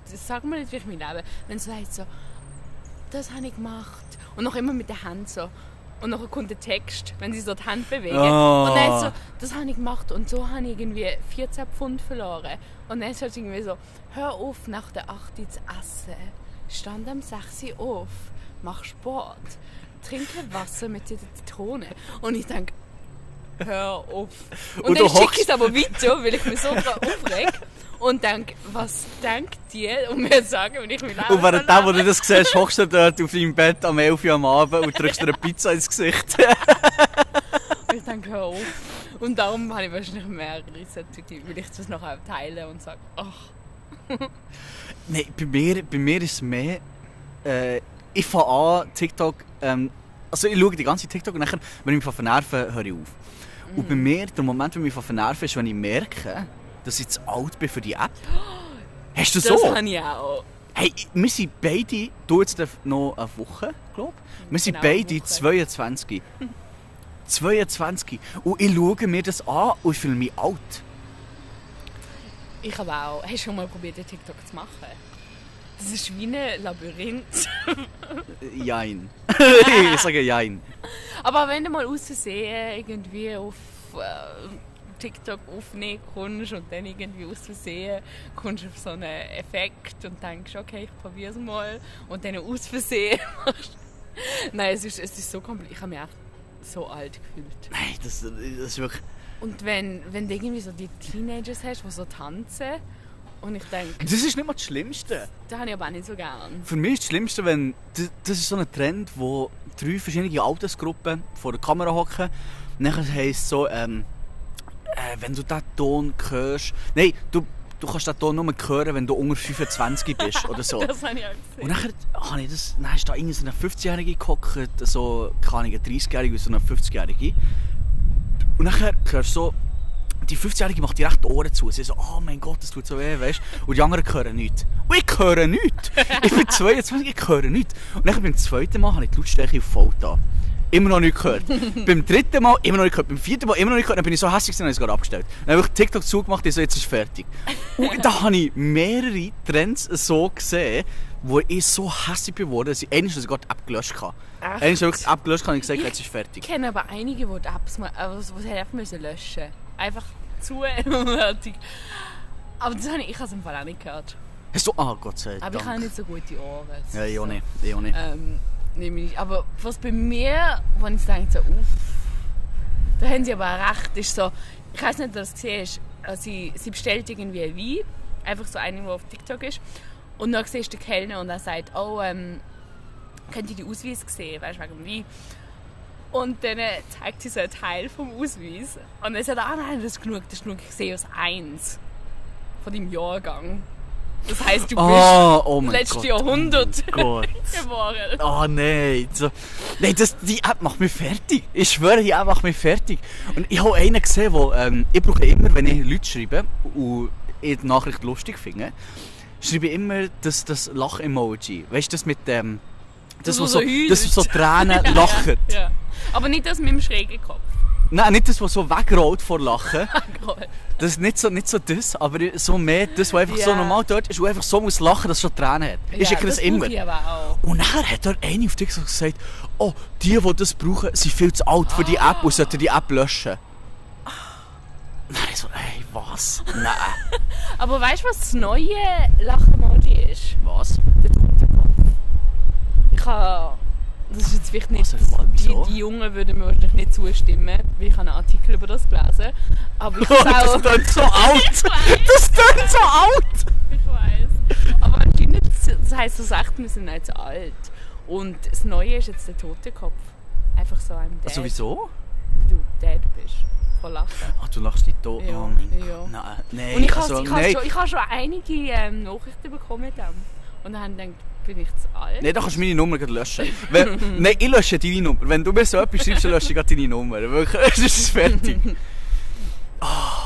Speaker 2: sag mir nicht, wie ich mein Leben. Wenn sie sagt so, das habe ich gemacht. Und noch immer mit der Hand so. Und dann kommt der Text, wenn sie so die Hand bewegen.
Speaker 1: Oh.
Speaker 2: Und dann so, das habe ich gemacht und so habe ich irgendwie 14 Pfund verloren. Und dann sagt sie irgendwie so, hör auf nach der 8 Uhr zu essen. Stand am 6 Uhr auf. Mach Sport. Trinke Wasser mit der Zitrone. Und ich denke, hör auf. Und,
Speaker 1: Und
Speaker 2: dann schicke ich es aber weiter, weil ich mich so daran aufreg. Und denke, was denkt ihr? Und mir sagen, wenn ich mich lebe.
Speaker 1: Und während dem, wo du das siehst, hockst du dort auf deinem Bett am 11 Uhr am Abend und drückst dir eine Pizza ins Gesicht.
Speaker 2: Ich denke, hör auf. Und darum habe ich wahrscheinlich mehrere solche, weil ich das nachher teile und sage, ach,
Speaker 1: Nein, bei mir, bei mir ist es mehr. Äh, ich fange an, TikTok. Ähm, also, ich schaue die ganze TikTok und dann, wenn ich mich vernerven, höre ich auf. Und bei mir, der Moment, wo ich mich vernerven, ist, wenn ich merke, dass ich zu alt bin für die App. Hast du
Speaker 2: das
Speaker 1: so?
Speaker 2: habe ich auch.
Speaker 1: Hey, wir sind beide, du jetzt noch eine Woche, glaube ich. Wir sind
Speaker 2: Genau,
Speaker 1: beide
Speaker 2: Woche.
Speaker 1: 22. 22. Und ich schaue mir das an und ich fühle mich alt.
Speaker 2: Ich habe auch. Hast du schon mal probiert, TikTok zu machen? Das ist wie ein Labyrinth.
Speaker 1: Jein. ich sage Jein.
Speaker 2: Aber wenn du mal aus Versehen irgendwie auf äh, TikTok aufnehmen kommst und dann irgendwie aus Versehen kommst du auf so einen Effekt und denkst, okay, ich probiere es mal und dann aus Versehen machst Nein, es ist, es ist so kompliziert. Ich habe mich echt so alt gefühlt.
Speaker 1: Nein, das, das ist wirklich.
Speaker 2: Und wenn, wenn du irgendwie so die Teenagers hast, die so tanzen und ich denke,
Speaker 1: Das ist nicht mal das Schlimmste.
Speaker 2: das habe ich aber auch nicht so gern.
Speaker 1: Für mich ist das Schlimmste, wenn. Das, das ist so ein Trend, wo drei verschiedene Altersgruppen vor der Kamera hocken. Nachher heisst es so, ähm, äh, wenn du diesen Ton hörst. Nein, du, du kannst diesen Ton nur hören, wenn du unter 25 bist oder so.
Speaker 2: Das habe ich auch
Speaker 1: Und
Speaker 2: gesehen.
Speaker 1: nachher habe ich das, dann ist da irgendwie so eine 50-Jährige gehockt, so, keine Ahnung, eine 30-Jährige und so eine 50-Jährige. Und nachher hörst du so, die 50-Jährige macht direkt die Ohren zu. Sie so, oh mein Gott, das tut so weh, weißt du? Und die anderen hören nichts. Und ich höre nichts. Ich bin 22, ich höre nichts. Und dann beim zweiten Mal habe ich die Lautstärke auf voll da. Immer noch nicht gehört. beim dritten Mal immer noch nicht gehört. Beim vierten Mal immer noch nicht gehört. Dann bin ich so hässlich, dann habe ich es gerade abgestellt. Dann habe ich TikTok zugemacht und so, jetzt ist es fertig. Und da habe ich mehrere Trends so gesehen, wo ich so hässlich geworden bin, dass ich eigentlich sogar die App gelöscht habe.
Speaker 2: Echt?
Speaker 1: Eigentlich habe ich die App gelöscht und gesagt, jetzt ist
Speaker 2: Ich
Speaker 1: fertig.
Speaker 2: kenne aber einige, die die Apps mal, äh, einfach müssen löschen Einfach zu fertig. Aber das habe ich, ich habe es im Fall auch nicht gehört.
Speaker 1: Hast du, ah Gott sei Dank.
Speaker 2: Aber ich habe nicht so gute Ohren.
Speaker 1: Ja, ich auch nicht. Ich auch nicht.
Speaker 2: Ähm, ich. Aber was bei mir, wenn ich denke, so, uff, da haben sie aber auch recht, ist so, ich weiß nicht, ob du das gesehen hast, äh, sie, sie bestellt irgendwie ein Wein, einfach so einen, der auf TikTok ist, und dann siehst du den Kellner und er sagt, oh, ähm, könnt ihr die Ausweis sehen, weißt du, wegen dem Wein. Und dann zeigt sie so einen Teil vom Ausweis. Und er sagt, ah nein, das ist genug, das ist genug, ich sehe aus eins von deinem Jahrgang. Das heisst, du bist
Speaker 1: Oh, oh
Speaker 2: letztes
Speaker 1: Gott.
Speaker 2: Jahrhundert
Speaker 1: Oh
Speaker 2: geboren.
Speaker 1: Oh nein. So. Nein, das, die App macht mich fertig. Ich schwöre, die App macht mich fertig. Und ich habe einen gesehen, wo, ähm, ich brauche immer, wenn ich Leute schreibe und ich die Nachricht lustig finde, schreibe ich immer das, das Lach-Emoji. Weißt du, das mit dem... Das,
Speaker 2: Das,
Speaker 1: was so,
Speaker 2: so
Speaker 1: das, was so Tränen lacht.
Speaker 2: Ja, ja. Aber nicht das mit dem schrägen Kopf.
Speaker 1: Nein, nicht das, was so wegrollt vor Lachen. Das ist nicht so, nicht so das, aber so mehr das, was einfach so
Speaker 2: Ja.
Speaker 1: normal dort ist, wo einfach so muss lachen, dass es schon Tränen hat. ich schicke das, immer.
Speaker 2: aber auch.
Speaker 1: Und nachher hat er eine auf TikTok gesagt, oh, die, die das brauchen, sind viel zu alt für die App und sollten die App löschen. Nein, ich so, ey, was? Nein.
Speaker 2: Aber weißt du, was das neue Lach-Emoji ist?
Speaker 1: Was?
Speaker 2: Der tote Kopf. Ich habe. Das ist jetzt vielleicht nicht.
Speaker 1: Also,
Speaker 2: die, die Jungen würden mir wahrscheinlich nicht zustimmen, weil ich habe einen Artikel über das gelesen. Aber ich
Speaker 1: Oh,
Speaker 2: habe
Speaker 1: das
Speaker 2: auch.
Speaker 1: klingt so alt! Das klingt so alt!
Speaker 2: Ich weiß. Aber anscheinend, das heisst so echt, wir sind nicht so alt. Und das Neue ist jetzt der tote Kopf. Einfach so ein Dad.
Speaker 1: Also wieso?
Speaker 2: Du Dad bist. Von Lachen.
Speaker 1: Ach, du lachst dich tot.
Speaker 2: Ja,
Speaker 1: oh mein
Speaker 2: ja.
Speaker 1: Nein, nein.
Speaker 2: Und ich habe
Speaker 1: also,
Speaker 2: habe
Speaker 1: nein.
Speaker 2: schon, ich habe schon einige ähm, Nachrichten bekommen dem. Und dann haben gedacht, bin ich zu alt?
Speaker 1: Nein, da kannst du meine Nummer gleich löschen. Wenn, nein, ich lösche deine Nummer. Wenn du mir so etwas schreibst, dann lösche ich deine Nummer. Wirklich, es ist fertig.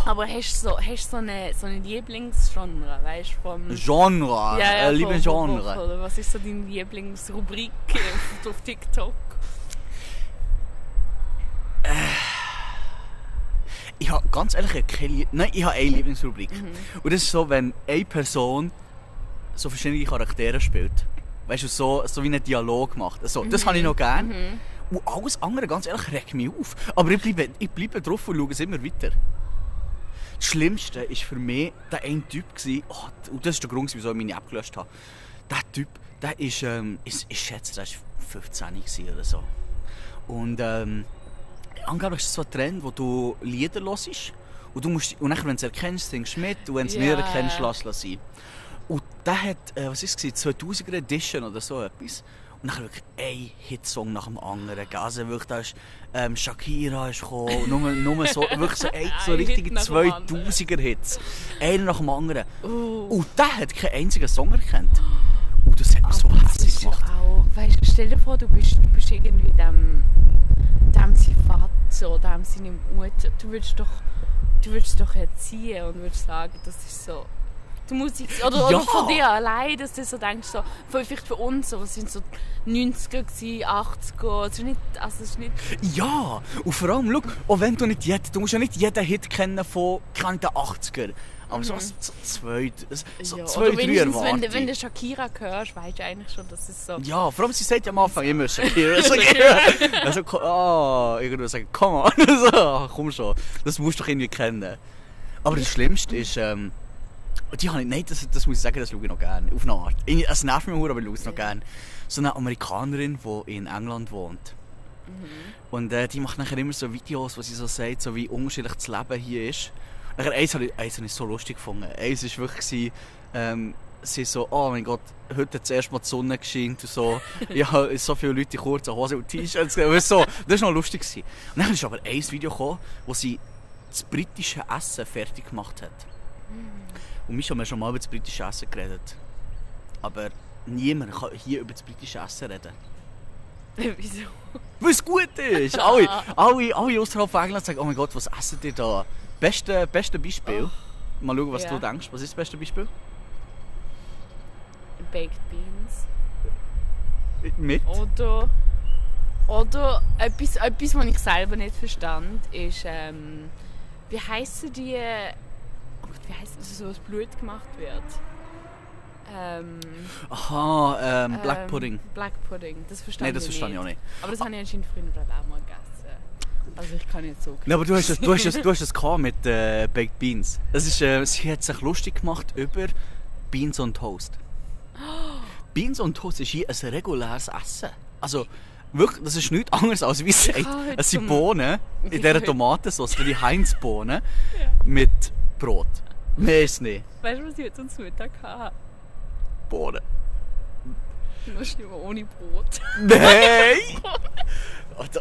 Speaker 2: Aber hast du so, hast so eine, so eine Lieblingsgenre, weißt du? Vom,
Speaker 1: Genre. äh, liebe
Speaker 2: von- von-
Speaker 1: Genre.
Speaker 2: Oder was ist so deine Lieblingsrubrik auf- auf TikTok?
Speaker 1: Ich habe ganz ehrlich keine Nein, ich habe eine Lieblingsrubrik. Und das ist so, wenn eine Person so verschiedene Charaktere spielt. Weißt du, so, so wie einen Dialog macht. Also, das habe ich noch gern. Und alles andere, ganz ehrlich, regt mich auf. Aber ich bleibe, ich bleibe drauf und schaue es immer weiter. Das Schlimmste war für mich der ein Typ, gewesen, oh, und das ist der Grund, wieso ich meine App gelöscht habe. Der Typ, der ist, ähm, ich, ich schätze, der war 15 gewesen oder so. Und ähm, angeblich ist es so ein Trend, wo du Lieder hörst und du musst, und dann, wenn du es erkennst, singst du mit und wenn du es
Speaker 2: Ja.
Speaker 1: nicht erkennst, lass es sein. Und der hat, äh, was ist es, gewesen, 2000er Edition oder so etwas. nachher wirklich ein Hitsong nach dem anderen. gell. Also wirklich, da ist ähm, Shakira ist gekommen, nur, nur so, wirklich so, ein, so richtige
Speaker 2: nach dem anderen.
Speaker 1: 2000er-Hits. Einer nach dem anderen.
Speaker 2: Uh.
Speaker 1: Und der hat keinen einzigen Song erkannt. Und das hat mich so hässlich gemacht.
Speaker 2: auch, weißt, stell dir vor, du bist, du bist irgendwie dem, dem sein Vater oder dem seine Mutter. Du würdest doch, du würdest doch erziehen und würdest sagen, das ist so. Die Musik, oder,
Speaker 1: Ja.
Speaker 2: oder von dir allein, dass du so denkst, so, vielleicht für uns, so, was sind so 90er, gewesen, 80er, es ist nicht, also es ist nicht,
Speaker 1: Ja, und vor allem, schau, auch wenn du nicht jeden, du musst ja nicht jeden Hit kennen von keine den 80er. Aber so, so zwei, so
Speaker 2: Mhm. ja,
Speaker 1: zwei drei
Speaker 2: wenigstens, wenn, du- wenn du. Shakira hörst, weißt du eigentlich schon, dass es so,
Speaker 1: Ja, vor allem, sie sagt ja am Anfang immer Shakira, Shakira. Also, ko- ah, irgendwo sagen, komm on, so, komm schon, das musst du doch irgendwie kennen. Aber das Schlimmste ist, ähm, die habe ich, nein, das, das muss ich sagen, das schaue ich noch gerne, auf eine Art. Es nervt mich nur, aber ich schaue es noch gerne. So eine Amerikanerin, die in England wohnt. Und äh, die macht nachher immer so Videos, wo sie so sagt, so wie unterschiedlich das Leben hier ist. Nachher, eins habe ich, eins habe ich so lustig gefunden. Eins war wirklich, ähm, sie so, oh mein Gott, heute hat zuerst mal die Sonne gescheint und so. ja, so viele Leute in kurzen Hosen und T-Shirts. so, das war noch lustig. Gewesen. Und dann ist aber ein Video gekommen, wo sie das britische Essen fertig gemacht hat. Und wir haben schon mal über das britische Essen geredet. Aber niemand kann hier über das britische Essen reden.
Speaker 2: wieso?
Speaker 1: Weil es gut ist. Alle, alle, alle außerhalb von England sagen, oh mein Gott, was essen die da? Beste, beste Beispiel. Mal schauen, was
Speaker 2: Ja.
Speaker 1: du denkst. Was ist das beste Beispiel?
Speaker 2: Baked Beans.
Speaker 1: Mit?
Speaker 2: Oder, oder etwas, etwas, was ich selber nicht verstand, ist, ähm, wie heissen die, oh wie heisst das, so was Blut gemacht wird? Ähm,
Speaker 1: Aha, ähm, Black
Speaker 2: ähm,
Speaker 1: Pudding.
Speaker 2: Black Pudding, das verstehe
Speaker 1: Nein, das
Speaker 2: ich
Speaker 1: verstehe
Speaker 2: nicht.
Speaker 1: ich auch nicht.
Speaker 2: Aber das habe ich anscheinend früher mal gegessen. Also ich kann nicht so
Speaker 1: Nein, aber du hast es, du hast es, du hast gehabt mit äh, Baked Beans. Das ist, äh, sie hat sich lustig gemacht über Beans on Toast. Beans on Toast ist hier ein reguläres Essen. Also, wirklich, das ist nichts anderes als wie es sagt. Es sind Bohnen in dieser Tomatensauce, die Heinz-Bohnen, mit Brot. Mehr ist nicht.
Speaker 2: Weißt du, was ich jetzt zum Mittag hatte?
Speaker 1: Bohnen.
Speaker 2: Nur schlimmer ohne Brot.
Speaker 1: Nein!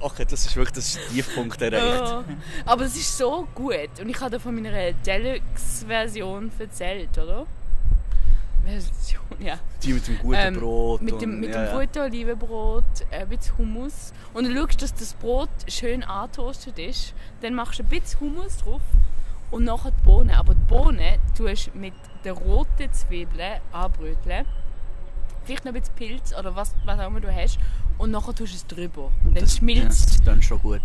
Speaker 1: Okay, das ist wirklich das ist der Tiefpunkt erreicht.
Speaker 2: Ja. Aber es ist so gut. Und ich habe von meiner Deluxe-Version erzählt, oder? Version, ja.
Speaker 1: Die mit dem guten
Speaker 2: Ähm,
Speaker 1: Brot.
Speaker 2: Mit
Speaker 1: und,
Speaker 2: dem, mit
Speaker 1: ja,
Speaker 2: dem
Speaker 1: ja.
Speaker 2: guten Olivenbrot, ein bisschen Hummus. Und du schaust, dass das Brot schön antoastet ist. Dann machst du ein bisschen Hummus drauf und nachher die Bohnen. Aber die Bohnen tust du mit den roten Zwiebeln anbröteln. Vielleicht noch ein bisschen Pilz oder was, was auch immer du hast. Und nachher tust du es drüber. Und dann
Speaker 1: Das-
Speaker 2: schmilzt
Speaker 1: Ja, das ist dann schon gut.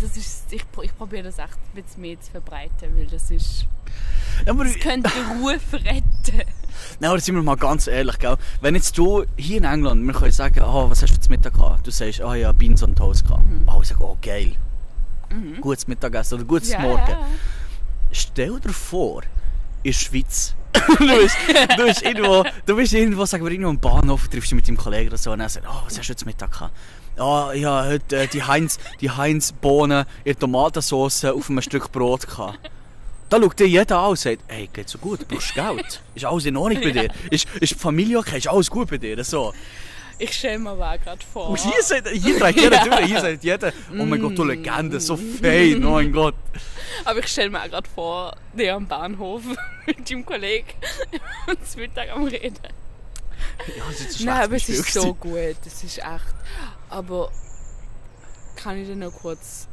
Speaker 2: das ist, ich, ich probiere das echt ein bisschen mehr zu verbreiten, weil das ist,
Speaker 1: Ja, aber,
Speaker 2: das könnte den Ruf retten.
Speaker 1: Nein, aber sind wir mal ganz ehrlich, gell? wenn jetzt du hier in England, wir können sagen, oh, was hast du zum Mittag gehabt? Du sagst, oh ja, Beans und Toast gehabt. Oh, ich sage, oh geil. Gutes Mittagessen oder gutes
Speaker 2: Ja,
Speaker 1: Morgen.
Speaker 2: ja.
Speaker 1: Stell dir vor, in der Schweiz, du, bist, du, bist irgendwo, du bist irgendwo, sagen wir, irgendwo am Bahnhof, triffst dich mit deinem Kollegen oder so und er sagt, oh, was hast du heute Mittag gehabt? Oh, ja, heute äh, die Heinz, die Heinz Bohnen in Tomatensauce auf einem Stück Brot gehabt. Da schaut dir jeder an und sagt, hey, geht so gut, brauchst du Geld? Ist alles in Ordnung bei dir? Ist, ist die Familie okay? Ist alles gut bei dir? So.
Speaker 2: Ich stelle mir aber gerade vor.
Speaker 1: Und hier, sagt, hier trägt jeder durch, hier sagt jeder, oh mein Gott, du Legende, so fein, oh mein Gott.
Speaker 2: Aber ich stelle mir auch gerade vor, der am Bahnhof mit deinem Kollegen und zum Mittag am Reden.
Speaker 1: Ja, das ist ein
Speaker 2: Nein, aber es ist so gut, es ist echt. Aber kann ich dir noch kurz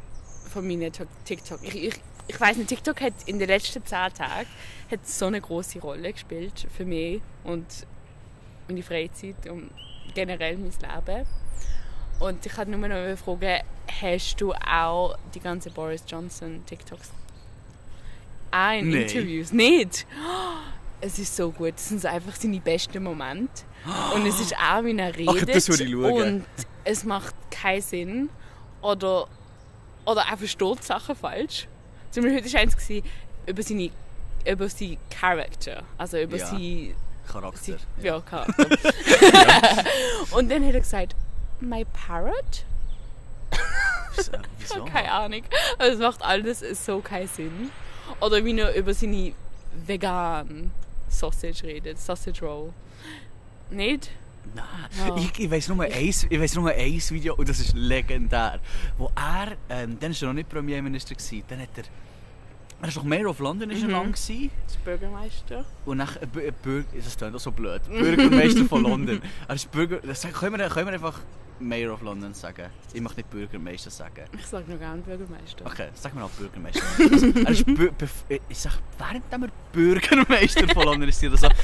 Speaker 2: von meinen Tok- TikTok. Ich, ich, ich weiß nicht, TikTok hat in den letzten zehn Tagen hat so eine große Rolle gespielt für mich und meine Freizeit und generell mein Leben. Und ich wollte nur noch fragen, hast du auch die ganze Boris Johnson TikToks? Auch in
Speaker 1: Nein.
Speaker 2: Interviews? Nicht? Es ist so gut. Es sind einfach seine besten Momente. Und es ist auch, wie er redet.
Speaker 1: das würde ich schauen.
Speaker 2: Und es macht keinen Sinn. Oder, oder er versteht Sachen falsch. Zum Beispiel heute war eins über seine über seinen Charakter. Also über
Speaker 1: Ja.
Speaker 2: sie,
Speaker 1: Charakter.
Speaker 2: sie ja, Charakter. Und dann hat er gesagt, my parrot?
Speaker 1: Wieso?
Speaker 2: Keine Ahnung. Also es macht alles so keinen Sinn. Oder wie er über seine vegan Sausage redet, Sausage Roll. Nicht?
Speaker 1: Nein,
Speaker 2: Ja.
Speaker 1: ich, ich weiß nur eins, ich weiss nur eins Video und das ist legendär. Wo er, ähm, dann war er noch nicht Premierminister, gewesen, dann hat er, er ist doch Mayor of London ist er lang gewesen,
Speaker 2: Das Bürgermeister.
Speaker 1: und dann äh, Bü- äh, Bürger, das klingt auch so blöd, Bürgermeister von London. Er ist Bürger, das können wir, können wir einfach Mayor of London sagen? Ich möchte nicht Bürgermeister sagen.
Speaker 2: Ich sage noch gerne Bürgermeister.
Speaker 1: Okay, sag mir auch Bürgermeister. Also, er ist Bü bef- ich sag, während er Bürgermeister von London ist, oder so, hat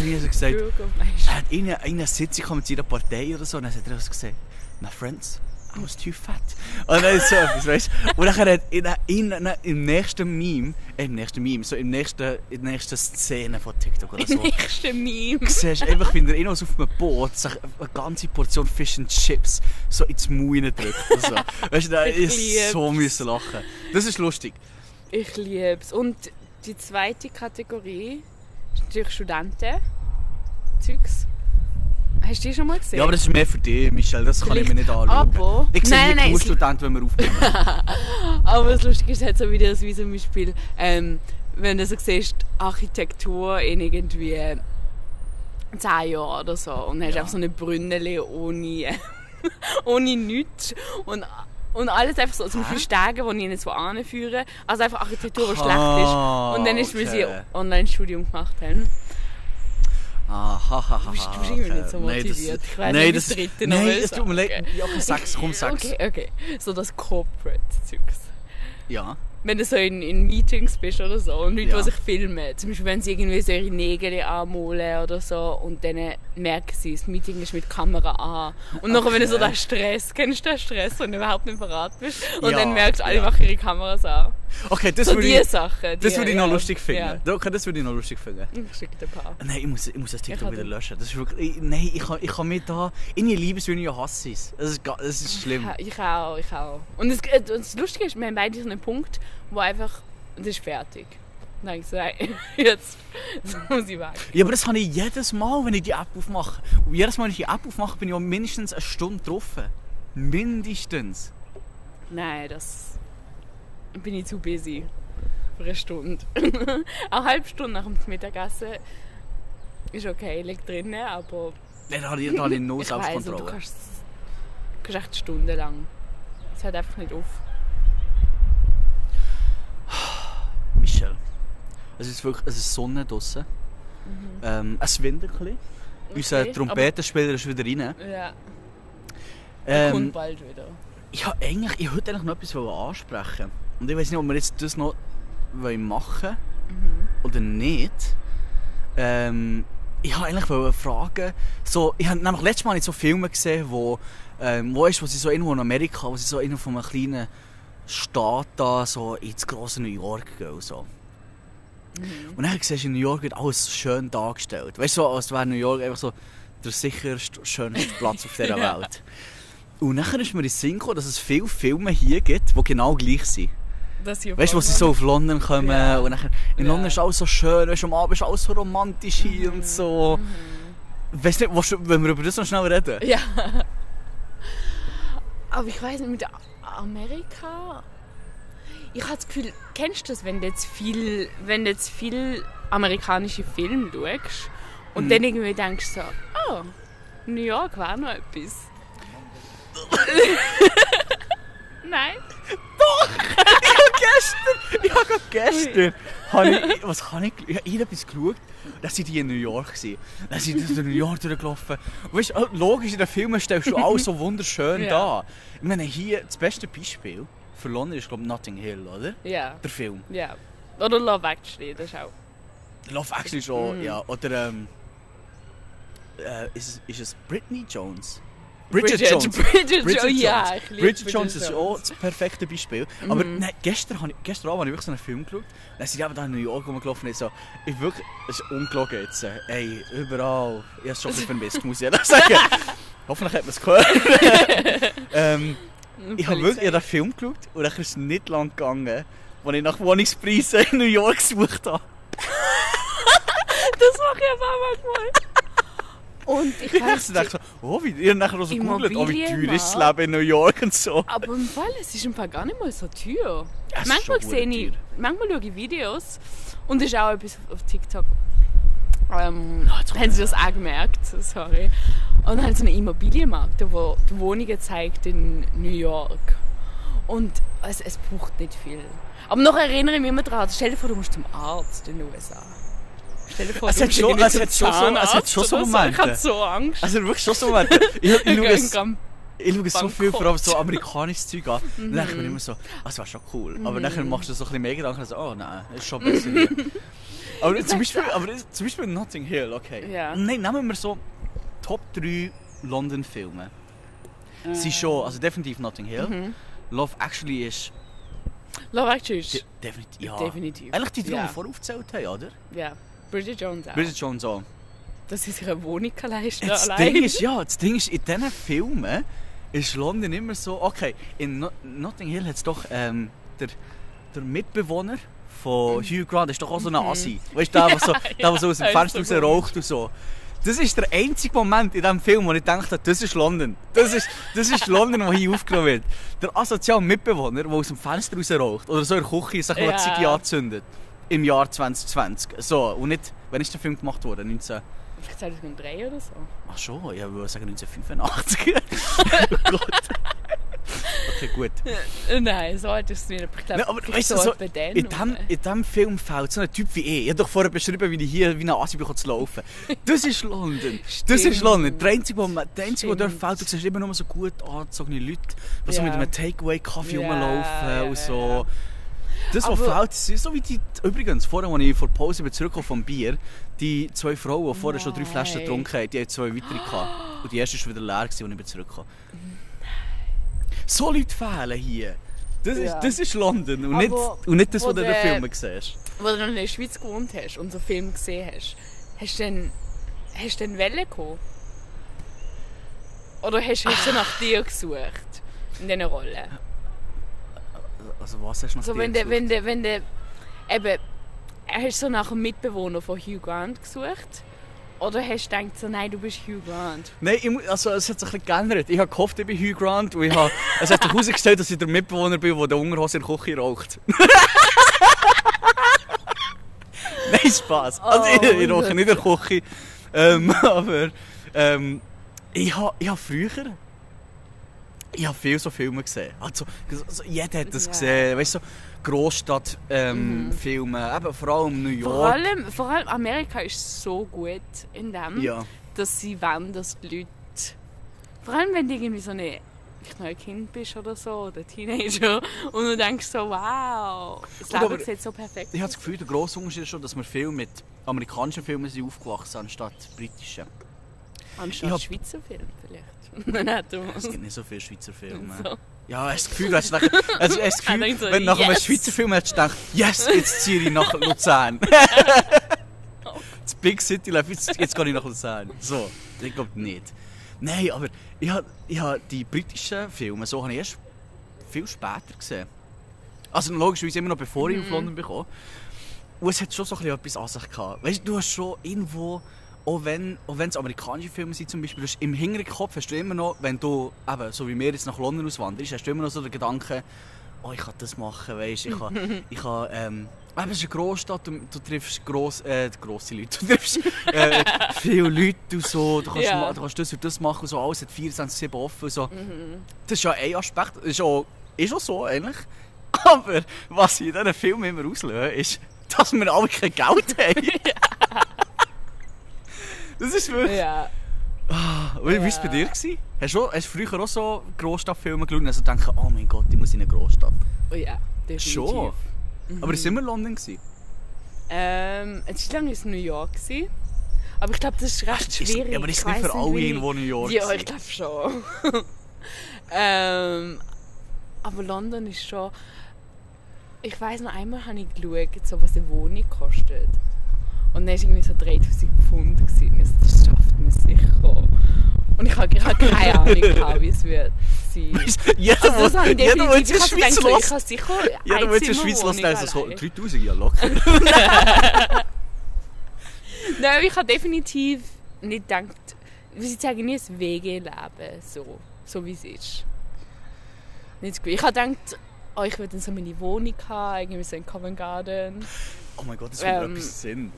Speaker 1: er mir so gesagt,
Speaker 2: Bürgermeister.
Speaker 1: er hat in einer, in einer Sitzung mit seiner Partei oder so, und dann hat er so gesagt, my friends, I was too fat. Und dann ist so etwas, weißt du? Und dann hat in, in, in, im nächsten Meme, äh, im nächsten Meme, so im nächsten, in der nächsten Szene von TikTok oder so,
Speaker 2: Nächste Meme.
Speaker 1: siehst einfach, wie er irgendwas auf einem Boot sich eine ganze Portion Fish and Chips so ins Maul drückt. oder So. Weißt du, da ist so müssen lachen. Das ist lustig.
Speaker 2: Ich liebe es. Und die zweite Kategorie ist natürlich Studenten. Zeugs. Hast du die schon mal gesehen?
Speaker 1: Ja, aber das ist mehr für dich, Michelle, das kann ich mir nicht anschauen.
Speaker 2: Aber-
Speaker 1: ich sehe
Speaker 2: Nein, nein,
Speaker 1: nein, Studenten, wenn wir aufnehmen.
Speaker 2: Aber das Lustige ist halt so Videos wie zum Beispiel, ähm, wenn du so siehst, Architektur in irgendwie 10 Jahren oder so und hast
Speaker 1: Ja.
Speaker 2: einfach so eine Brünnele ohne, ohne nichts und, und alles einfach so, zum Beispiel Stege, die nicht so anführen. Also einfach Architektur, die schlecht
Speaker 1: Ah,
Speaker 2: ist. Und dann ist, weil sie
Speaker 1: okay.
Speaker 2: Online-Studium gemacht haben.
Speaker 1: Ah, ha, ha, ha,
Speaker 2: Du bist- du
Speaker 1: okay.
Speaker 2: irgendwie nicht so
Speaker 1: Nein, das-
Speaker 2: motiviert. Ich weiss
Speaker 1: nein, das,
Speaker 2: dritte
Speaker 1: nein, es tut mir leid. Ja, okay, sag's, komm, sag's.
Speaker 2: Okay, okay. So das Corporate-Zeugs.
Speaker 1: Ja.
Speaker 2: wenn du so in, in Meetings bist oder so und Leute,
Speaker 1: Ja.
Speaker 2: die sich filmen, zum Beispiel wenn sie irgendwie so ihre Nägel anmalen oder so und dann merken sie, das Meeting ist mit Kamera an. Und nachher, wenn du so
Speaker 1: Okay.
Speaker 2: den Stress, kennst du den Stress, wenn du überhaupt nicht parat bist und
Speaker 1: Ja,
Speaker 2: dann merkst du, alle
Speaker 1: ja.
Speaker 2: machen ihre Kameras an.
Speaker 1: Okay, das
Speaker 2: So
Speaker 1: würde ich,
Speaker 2: Sachen.
Speaker 1: das
Speaker 2: die-
Speaker 1: würde ich noch
Speaker 2: ja.
Speaker 1: lustig finden.
Speaker 2: Ja.
Speaker 1: Okay, das würde ich noch lustig finden.
Speaker 2: Ich schicke dir ein paar.
Speaker 1: Nein, ich muss, ich muss das TikTok
Speaker 2: Ich
Speaker 1: wieder löschen. Das ist wirklich, ich, nein, ich kann, ich kann mir da, in ihr Liebeswillen ja hasse es. Das ist, das ist schlimm.
Speaker 2: Ich auch, ich auch. Und das, äh, das Lustige ist, wir haben beide so einen Punkt, wo einfach, das ist fertig. Ich so, nein, jetzt, jetzt muss ich weg.
Speaker 1: Ja, aber das habe ich jedes Mal, wenn ich die App aufmache. Und jedes Mal, wenn ich die App aufmache, bin ich auch mindestens eine Stunde drauf. Mindestens.
Speaker 2: Nein, das bin ich zu busy für eine Stunde. eine halbe Stunde nach dem Mittagessen ist okay, liegt drin, aber
Speaker 1: habe ich, da habe ich no
Speaker 2: und du
Speaker 1: Selbstkontrolle.
Speaker 2: kannst, kannst echt stundenlang. Es hört einfach nicht auf.
Speaker 1: Michel. Es ist wirklich es ist Sonne draussen. Ähm, es windet ein bisschen. Unser
Speaker 2: Mhm. Okay,
Speaker 1: Trompetenspieler ist wieder rein.
Speaker 2: Ja, ähm, kommt bald wieder.
Speaker 1: ich habe eigentlich, ich wollte eigentlich noch etwas ansprechen. Und ich weiß nicht, ob wir jetzt das noch wollen machen
Speaker 2: Mhm.
Speaker 1: oder nicht. Ähm, ich wollte eigentlich fragen, so, ich habe nämlich letztes Mal nicht so Filme gesehen, wo, ähm, wo ist, wo sie so irgendwo in Amerika, wo sie so irgendwo von einem kleinen Staat da so ins große New York gehen und so. Und dann siehst du in New York wird alles schön dargestellt. Weißt du, so, als wäre New York einfach so der sicherste, schönste Platz auf dieser
Speaker 2: Ja.
Speaker 1: Welt. Und nachher ist mir in den Sinn gekommen, dass es viele Filme hier gibt, die genau gleich sind. Weißt du, wo sie so auf London kommen
Speaker 2: Ja.
Speaker 1: und nachher, in
Speaker 2: Ja.
Speaker 1: London ist alles so schön, weißt du, am Abend ist alles so romantisch hier und so. Weißt du, du- wenn wir über das noch schnell reden?
Speaker 2: Ja. Aber ich weiß nicht, mit Amerika. Ich habe das Gefühl, kennst du das, wenn du jetzt viel, wenn du jetzt viel amerikanische Filme schaust und
Speaker 1: Mhm.
Speaker 2: dann irgendwie denkst so, oh, New York war noch etwas. Nein?
Speaker 1: Gestern, ich habe gestern, habe ich, was habe ich, ich habe irgendetwas geschaut, dass sie die in New York sind. Dann sind sie durch New York durchgelaufen. Und weißt, du, logisch, in den Filmen stellst du alles so wunderschön
Speaker 2: Ja.
Speaker 1: dar. Ich meine, hier, das beste Beispiel für London ist, glaube ich, Notting Hill, oder?
Speaker 2: Ja,
Speaker 1: Der Film.
Speaker 2: ja. Oder Love Actually, das ist auch.
Speaker 1: Love Actually schon,
Speaker 2: Mhm.
Speaker 1: ja. Oder, ähm, äh, ist, es, ist es Britney Jones?
Speaker 2: Bridget,
Speaker 1: Jones.
Speaker 2: Bridget,
Speaker 1: Bridget
Speaker 2: Jones, ja. Ich liebe
Speaker 1: Bridget Jones ist auch das perfekte Beispiel. Aber
Speaker 2: Mhm.
Speaker 1: nein, gestern, habe ich, gestern Abend habe ich wirklich so einen Film geschaut. Dann sind eben da in New York rumgelaufen und ich so, ich wirklich, es ist ungelogen jetzt. Ey, überall. Ich habe es schon ein bisschen vermisst, muss ich ehrlich sagen. Hoffentlich hat man es gehört. ähm, ich habe wirklich ich habe den Film geschaut und dann ist es nicht lang gegangen, als ich nach Wohnungspreisen in New York gesucht habe.
Speaker 2: Das mache ich aber manchmal. Und ich
Speaker 1: Ich
Speaker 2: weiß
Speaker 1: dachte so, oh, wie, habe nachher so gegoogelt, oh, wie teuer ist das. Leben in New York und so.
Speaker 2: Aber im Fall, es ist im Fall gar nicht mal so teuer. Manchmal sehe ich, manchmal schaue ich Videos und es ist auch etwas auf TikTok. Ähm,
Speaker 1: jetzt
Speaker 2: haben sie das auch gemerkt, sorry. Und dann haben sie einen Immobilienmarkt, der die Wohnungen zeigt in New York. Und es, es braucht nicht viel. Aber noch erinnere ich mich immer daran, stell dir vor, du musst zum Arzt in den USA. Stell dir vor,
Speaker 1: Es
Speaker 2: du
Speaker 1: hat schon- es hat schon so- es hat schon so
Speaker 2: oder Ich
Speaker 1: Momente.
Speaker 2: hatte so Angst.
Speaker 1: Also wirklich schon so Momente. Ich, ich, schaue es- ich schaue so viel, vor allem so amerikanisches Zeug an. Dann denke ich
Speaker 2: Mhm.
Speaker 1: mir immer so, ah, das wäre schon cool. Aber dann machst du so ein bisschen mehr Gedanken, so, oh nein, ist schon besser hier. aber zum Beispiel, aber zum Beispiel Notting Hill, okay.
Speaker 2: Ja.
Speaker 1: Nein, nehmen wir so Top 3 London-Filme. Sie schon, also definitiv Notting Hill.
Speaker 2: Mhm.
Speaker 1: Love Actually ist
Speaker 2: Love Actually
Speaker 1: de
Speaker 2: ist
Speaker 1: definitiv, ja.
Speaker 2: definitiv.
Speaker 1: Eigentlich die drei, die wir vorher aufgezählt haben, oder?
Speaker 2: Ja. Bridget Jones auch.
Speaker 1: Bridget Jones auch.
Speaker 2: Dass sie sich eine Wohnung kann leisten
Speaker 1: Das
Speaker 2: allein.
Speaker 1: Ding ist, ja, das Ding ist, in diesen Filmen ist London immer so, okay, in no Notting Hill hat es doch ähm, der, der Mitbewohner von Hugh Grant, ist doch auch so ein Assi. Weißt du, der, der so, der, der so aus dem
Speaker 2: Mhm.
Speaker 1: Fenster raus
Speaker 2: so
Speaker 1: raucht und so. Das ist der einzige Moment in diesem Film, wo ich dachte, das ist London. Das ist, das ist London, wo hier aufgenommen wird. Der asoziale Mitbewohner, der aus dem Fenster raus raucht oder so in der Küche sich
Speaker 2: Ja.
Speaker 1: eine anzündet. Im Jahr 2020. So, und nicht, wann ist der Film gemacht worden? 19...
Speaker 2: Vielleicht 2003 oder so.
Speaker 1: Ach schon, ich würde sagen 1985. oh Gott. Okay, gut.
Speaker 2: Nein, so alt ist es nicht. Aber ich glaube,
Speaker 1: Nein, aber weißt du,
Speaker 2: so
Speaker 1: so, in, dem,
Speaker 2: rum.
Speaker 1: in dem Film fällt so ein Typ wie ich. Ich habe doch vorher beschrieben, wie ich hier wie ein Asi bin, zu laufen. Das ist London. Das ist. London. Der einzige, wo, der einzige, der dort fällt, du siehst immer nur so gut angezogene Leute, die so
Speaker 2: Ja.
Speaker 1: mit einem Takeaway-Kaffee
Speaker 2: Ja,
Speaker 1: rumlaufen
Speaker 2: ja,
Speaker 1: und so. Das, was das ist so wie die... Übrigens, vorher, als ich vor Pause bin zurückgekommen vom Bier, die zwei Frauen, die vorher schon drei Flaschen getrunken haben, die haben zwei weitere gehabt. Und die erste war wieder leer, als ich bin zurückgekommen So Leute fehlen hier. Das, ist,
Speaker 2: Ja.
Speaker 1: das ist London und nicht, und nicht das, was du in den Filmen siehst.
Speaker 2: Wo du noch in der Schweiz gewohnt hast und so Film gesehen hast, hast du dann, hast du dann Welle gekommen? Oder hast, hast du nach dir gesucht? In diesen Rollen?
Speaker 1: Also was hast du noch
Speaker 2: So, wenn du, wenn du, wenn du, eben, hast du so nach einem Mitbewohner von Hugh Grant gesucht? Oder hast du gedacht, so, nein, du bist Hugh Grant?
Speaker 1: Nein, ich, also, es hat sich ein bisschen geändert. Ich habe gehofft, ich bin Hugh Grant und ich habe, es hat sich herausgestellt, dass ich der Mitbewohner bin, der der Unterhose in der Küche raucht. Nein, Spaß. Also, ich, ich
Speaker 2: Oh,
Speaker 1: rauche nicht in der Küche. Ähm, aber ähm, ich habe ich hab früher ich habe viel so Filme gesehen. Also, so, jeder hat das
Speaker 2: Ja.
Speaker 1: gesehen. Weißt du, so Großstadtfilme, ähm, eben vor allem New York.
Speaker 2: Vor allem, vor allem Amerika ist so gut in dem,
Speaker 1: Ja.
Speaker 2: dass sie wollen, dass die Leute. Vor allem, wenn du irgendwie so eine, vielleicht noch ein Kind bist oder so, oder Teenager, und du denkst so, wow, das Leben
Speaker 1: aber
Speaker 2: sieht so perfekt
Speaker 1: Ich habe das Gefühl, der grosse Unterschied ist schon, dass wir viel mit amerikanischen Filmen sind aufgewachsen anstatt britischen.
Speaker 2: Anstatt
Speaker 1: ich hab-
Speaker 2: Schweizer Film vielleicht. Nein, du
Speaker 1: Es gibt nicht so viele Schweizer Filme.
Speaker 2: So.
Speaker 1: Ja, hast du das Gefühl, hast gedacht, also hast das Gefühl
Speaker 2: denkt so,
Speaker 1: wenn du nach einem
Speaker 2: yes.
Speaker 1: Schweizer Film hast, du gedacht, yes, jetzt ziehe ich nach Luzern. das Big City Life, jetzt, jetzt gehe ich nach Luzern. So, ich glaube nicht. Nein, aber ich habe hab die britischen Filme, so habe ich erst viel später gesehen. Also logischerweise immer noch bevor ich auf London bekam. Und es hat schon so ein bisschen etwas an sich gehabt. Weißt du, du hast schon irgendwo, auch wenn, auch wenn es amerikanische Filme sind zum Beispiel, hast im Hinterkopf hast du immer noch, wenn du, eben, so wie wir jetzt nach London auswanderst, hast du immer noch so den Gedanken, oh, ich kann das machen, weißt ich kann, ich kann, ähm, eben, es ist eine Großstadt, du, du triffst gross, äh, grosse Leute, du triffst äh, viele Leute und so, du kannst, ma- du kannst das und das machen und so, alles hat 24-7 offen und so. Das ist ja ein Aspekt, ist auch, ist auch so eigentlich. Aber was ich in diesen Filmen immer auslöse, ist, dass wir alle kein Geld haben. Das ist wirklich...
Speaker 2: Ja.
Speaker 1: Wie war es bei dir? Gewesen? Hast du, hast du früher auch so Großstadtfilme geschaut und also denken, oh mein Gott, ich muss in eine Großstadt?
Speaker 2: Oh ja, definitiv.
Speaker 1: Schon. Aber es war immer London. Gewesen.
Speaker 2: Ähm, lang war es New York. Gewesen. Aber ich glaube, das ist recht
Speaker 1: Ist-
Speaker 2: schwierig.
Speaker 1: aber ist
Speaker 2: Ich
Speaker 1: nicht für alle
Speaker 2: wie-
Speaker 1: irgendwo New York
Speaker 2: Ja, ich glaube schon. ähm, aber London ist schon... Ich weiß noch einmal habe ich geschaut, so, was eine Wohnung kostet. Und dann war irgendwie so 3000 Pfund. Gewesen. Das schafft man sicher. Und ich habe gerade keine Ahnung, gehabt, wie es wird sein.
Speaker 1: Jeder,
Speaker 2: Also das
Speaker 1: jeder, der in der
Speaker 2: habe
Speaker 1: Schweiz
Speaker 2: so, ich habe sicher
Speaker 1: jeder, der in der Schweiz
Speaker 2: Zimmerwohnung
Speaker 1: denkt so,
Speaker 2: allein.
Speaker 1: 3000, ja locker.
Speaker 2: Nein, ich habe definitiv nicht gedacht, wie sie sagen, nie ein WG-Leben, so, so wie es ist. Nicht Gefühl. Ich habe gedacht, oh, ich würde dann so meine Wohnung haben, irgendwie so in Covent Garden.
Speaker 1: Oh mein Gott, das macht
Speaker 2: Ähm,
Speaker 1: etwas Sinn.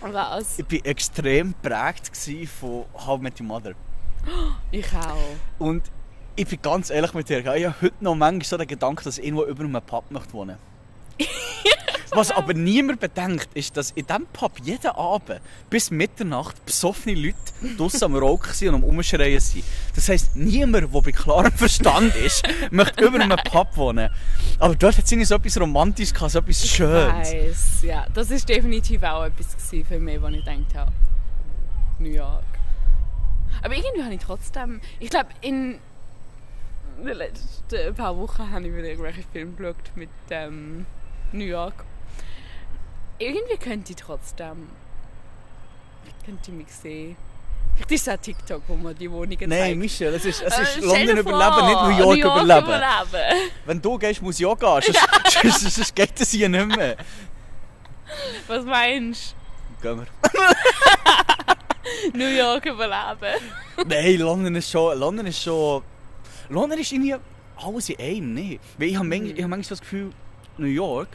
Speaker 2: Was?
Speaker 1: Ich war extrem geprägt von How Met Your Mother.
Speaker 2: Ich auch.
Speaker 1: Und ich bin ganz ehrlich mit dir, ich habe heute noch manchmal so den Gedanken, dass ich irgendwo über einem Pub möchte wohnen Was aber niemand bedenkt, ist, dass in diesem Pub jeden Abend bis Mitternacht besoffene Leute draussen am Rauchen sind und am Umschreien sind. Das heisst, niemand, der bei klarem Verstand ist, möchte über einem Pub wohnen. Aber dort hat es irgendwie so etwas Romantisches gehabt, so etwas Schönes.
Speaker 2: Ich weiss, ja. Das war definitiv auch etwas für mich, wo ich gedacht habe, New York. Aber irgendwie habe ich trotzdem, ich glaube, in den letzten paar Wochen habe ich wieder irgendwelche Filme geschaut mit ähm, New York. Irgendwie könnte ich trotzdem, könnte ich mich sehen. Vielleicht ist es auch TikTok, wo man die Wohnungen
Speaker 1: Nein,
Speaker 2: zeigt.
Speaker 1: Michel, es ist, es
Speaker 2: Äh,
Speaker 1: ist
Speaker 2: stell
Speaker 1: London überleben, nicht New York, überleben.
Speaker 2: überleben.
Speaker 1: Wenn du gehst, muss ich auch gehen. Sonst, sonst, sonst geht es hier nicht mehr.
Speaker 2: Was meinst
Speaker 1: Gehen wir.
Speaker 2: du? New York überleben?
Speaker 1: Nein, London ist schon. London ist schon. London ist irgendwie alles in einem? Weil ich habe manchmal, ich habe manchmal das Gefühl, New York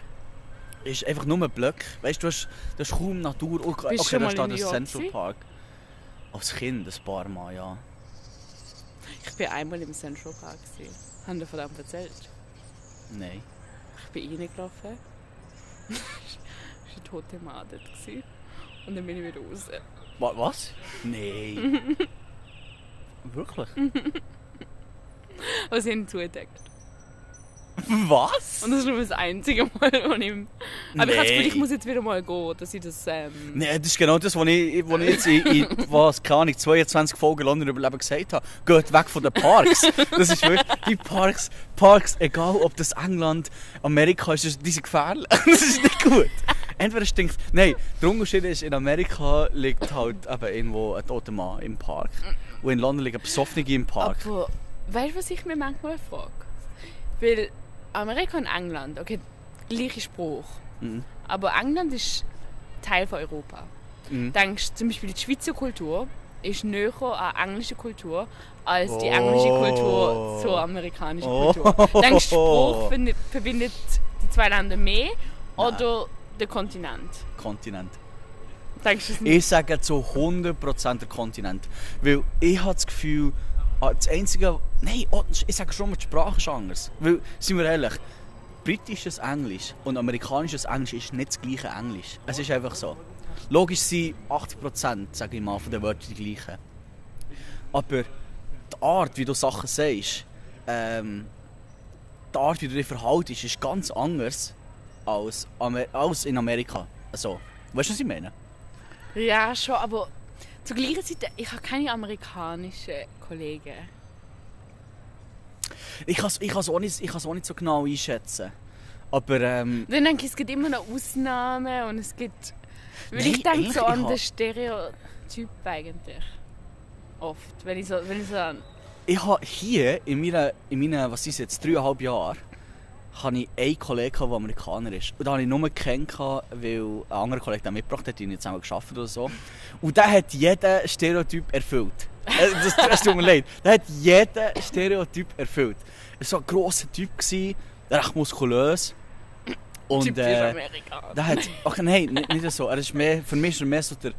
Speaker 1: ist einfach nur ein Block. Weißt du, hast, du hast kaum Natur. Okay,
Speaker 2: Bist
Speaker 1: okay da steht das Central? Park. Als Kind ein paar Mal, ja.
Speaker 2: Ich bin einmal im Central Park. gewesen. Haben dir von dem erzählt?
Speaker 1: Nein.
Speaker 2: Ich bin reingelaufen. Es war eine tote gewesen. Und dann bin ich wieder raus.
Speaker 1: Wa- Was? Nein. Wirklich?
Speaker 2: Sie haben ihn zugedeckt.
Speaker 1: Was?
Speaker 2: Und das ist nur das einzige Mal, wo ich... Aber ich habe das Gefühl, ich
Speaker 1: Nee.
Speaker 2: muss jetzt wieder mal gehen, dass ich das... Ähm,
Speaker 1: Nein, das ist genau das, was ich, was ich jetzt in, in was, keine Ahnung, 22 Folgen London überleben gesagt habe. Geht weg von den Parks. Das ist wirklich, die Parks, Parks, egal ob das England, Amerika ist, die sind gefährlich. Das ist nicht gut. Entweder stinkt, nein, der Unterschied ist, in Amerika liegt halt eben irgendwo ein toter Mann im Park. Und in London liegen Besoffene im Park.
Speaker 2: aber weißt du, was ich mir manchmal frage? Weil Amerika und England, okay, gleicher Spruch.
Speaker 1: Mhm.
Speaker 2: Aber England ist Teil von Europa.
Speaker 1: Mhm.
Speaker 2: Denkst du, zum Beispiel die Schweizer Kultur ist näher an englische Kultur als die
Speaker 1: Oh.
Speaker 2: englische Kultur zur amerikanischen
Speaker 1: Oh.
Speaker 2: Kultur. Denkst du, Spruch verbindet, verbindet die zwei Länder mehr oder der Kontinent?
Speaker 1: Kontinent.
Speaker 2: Denkst du es nicht?
Speaker 1: Ich sage zu 100% der Kontinent. Weil ich habe das Gefühl, das Einzige. Nein, oh, ich sage schon mal, die Sprache ist anders. Weil, sind wir ehrlich, britisches Englisch und amerikanisches Englisch ist nicht das gleiche Englisch. Es ist einfach so. Logisch sind 80%, sage ich mal, von den Wörtern die gleichen. Aber die Art, wie du Sachen sagst, ähm, die Art, wie du dich verhaltest, ist ganz anders als, Amer als in Amerika. Also, weißt du, was ich meine?
Speaker 2: Ja, schon, aber zur gleichen Zeit, ich habe keine amerikanischen Kollegen.
Speaker 1: Ich kann es ich kann's auch, nicht- ich auch nicht so genau einschätzen. Aber ähm,
Speaker 2: Dann denke ich, es gibt immer noch Ausnahmen und es gibt... Weil
Speaker 1: Nein,
Speaker 2: ich denke so an den Stereotyp eigentlich. Oft, wenn ich so, wenn ich so an...
Speaker 1: ich habe hier in meinen, in meinen was ist jetzt, dreieinhalb Jahren, habe ich einen Kollegen, der Amerikaner ist. Und da habe ich nur kennengelernt, weil ein anderer Kollege den mitgebracht hat, die haben zusammen geschafft oder so. Und der hat jeden Stereotyp erfüllt. Äh, Das, das tut mir leid. Der hat jeden Stereotyp erfüllt. Er war ein grosser Typ, recht muskulös. Und,
Speaker 2: Typisch
Speaker 1: äh,
Speaker 2: Amerikaner.
Speaker 1: Der hat, ach nein, nicht, nicht so. Er ist mehr, für mich war er mehr so der,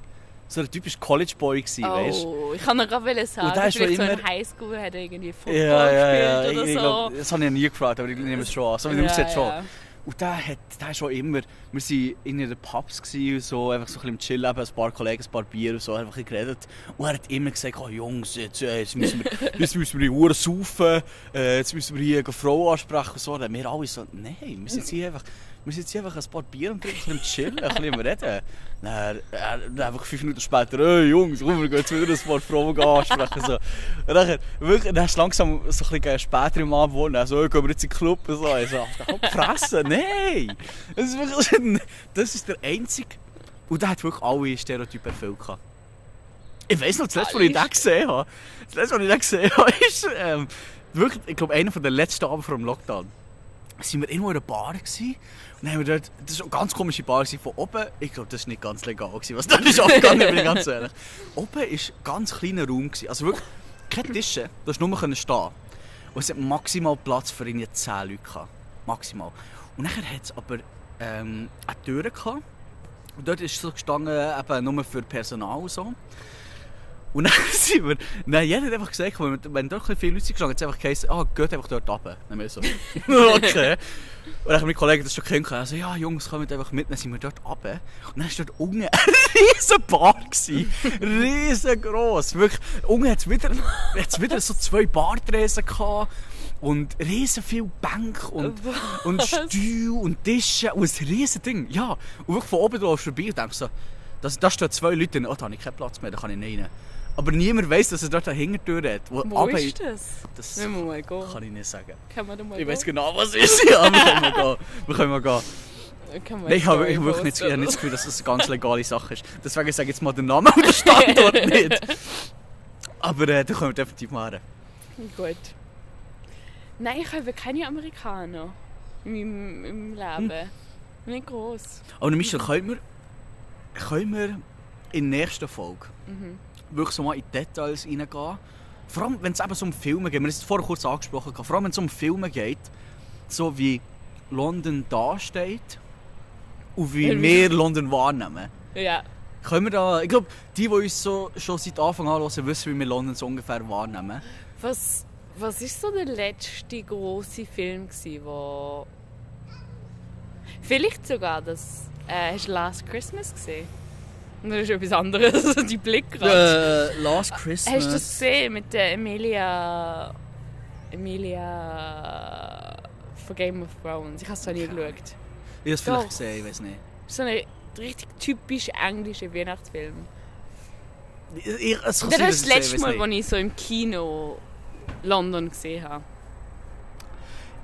Speaker 1: so der typische College Boy gewesen, weißt?
Speaker 2: Oh, ich kann noch gerade sagen,
Speaker 1: Und
Speaker 2: vielleicht so in
Speaker 1: immer-
Speaker 2: Highschool hat er irgendwie Football
Speaker 1: Ja, ja, ja.
Speaker 2: gespielt
Speaker 1: Ich,
Speaker 2: oder
Speaker 1: ich
Speaker 2: so.
Speaker 1: glaub, das habe ich nie gefragt, aber ich nehme es schon an. So wie du
Speaker 2: Ja,
Speaker 1: aussiehst schon.
Speaker 2: ja.
Speaker 1: Und der hat, der ist schon immer, wir waren in den Pubs und so, einfach so ein bisschen im Chillen, ein paar Kollegen, ein paar Bier und so, einfach ein geredet. Und er hat immer gesagt, oh Jungs, jetzt, äh, jetzt müssen wir, jetzt müssen wir die Uhr saufen, äh, jetzt müssen wir hier eine Frau ansprechen und so. Und wir alle so, nein, wir sind hier einfach, wir sind hier einfach ein paar Bier und trinken, ein bisschen chillen, ein bisschen reden. Er, dann einfach fünf Minuten später, hey Jungs, komm, wir gehen jetzt wieder ein paar Frauen ansprechen. So. Und dann, wirklich, dann hast du langsam so ein bisschen später im Abend wohnen, also, hey, gehen wir jetzt in den Club und so. Ich so, fressen, nein! Das ist wirklich, das ist der einzige, und der hat wirklich alle Stereotypen erfüllt. gehabt. Ich weiss noch, das letzte, was ich den gesehen habe, das letzte, was ich den gesehen habe, ist, ähm, wirklich, ich glaube, einer der letzten Abend vor dem Lockdown. Sind wir irgendwo in einer Bar gewesen, und haben wir dort, das war eine ganz komische Bar gewesen, von oben, ich glaube, das war nicht ganz legal, gewesen, was dort ist abgegangen, bin ich ganz ehrlich. Oben war ein ganz kleiner Raum, gewesen, also wirklich keine Tische, du hast nur können stehen. Und es hat maximal Platz für irgendwie 10 Leute gehabt. Maximal. Und dann hat es aber ähm, eine Tür gehabt, Und dort ist so gestanden, eben nur für Personal und so. Und dann sind wir, nein, jeder hat einfach gesagt, wenn, wenn dort viele Leute sind gestanden, hat es einfach geheißen, ah, geht einfach dort runter. Dann wir so, okay. Und dann haben meine Kollegen das schon kennengelernt, also, ja, Jungs, kommt einfach mit, dann sind wir dort runter. Und dann war dort unten ein riesen Bar. Gewesen. Riesengroß. Wirklich, unten hat es wieder, hat's wieder so zwei Bartresen gehabt. Und riesen viel Bänke und, und Stühle und Tische und ein riesen Ding. Ja, und wirklich von oben drauf vorbei und denkst so, das, da stehen zwei Leute oh, da habe ich keinen Platz mehr, da kann ich nicht rein. Aber niemand weiss, dass er dort eine Hintertür hat. Wo,
Speaker 2: Wo ist das?
Speaker 1: Das
Speaker 2: Wenn wir mal gehen.
Speaker 1: kann ich nicht sagen.
Speaker 2: Kann man da mal
Speaker 1: Ich weiß genau, was ist. Ja, wir können mal gehen. Wir können mal gehen.
Speaker 2: Man
Speaker 1: Nein, ich habe ich habe wirklich nicht, ich habe nicht das Gefühl, dass das eine ganz legale Sache ist. Deswegen sage ich jetzt mal den Namen und den Standort nicht. Aber äh, da können wir definitiv machen.
Speaker 2: Gut. Nein, ich habe keine Amerikaner in meinem, in meinem Leben. Nicht groß.
Speaker 1: Aber Michel, können wir, können wir in der nächsten Folge wirklich so mal in Details reingehen? Vor allem, wenn es eben so um Filme geht. Wir haben es vorher kurz angesprochen. Vor allem, wenn es um Filme geht, so wie London dasteht und wie wir London wahrnehmen.
Speaker 2: Ja.
Speaker 1: Können wir da, ich glaube, die, die uns so, schon seit Anfang an hören, wissen, wie wir London so ungefähr wahrnehmen.
Speaker 2: Was, was ist so der letzte große Film wo vielleicht sogar das äh, hast du Last Christmas gesehen? Und das ist etwas anderes, die Blick gerade.
Speaker 1: Äh, Last Christmas.
Speaker 2: Hast du das gesehen mit der Emilia Emilia von Game of Thrones? Ich habe es nie geschaut.
Speaker 1: Ich habe es vielleicht gesehen, ich weiß nicht.
Speaker 2: So ein richtig typisch englischer Weihnachtsfilm.
Speaker 1: Ich, ich,
Speaker 2: Das ist das letzte Mal, als
Speaker 1: weiß
Speaker 2: ich so im Kino London gesehen habe.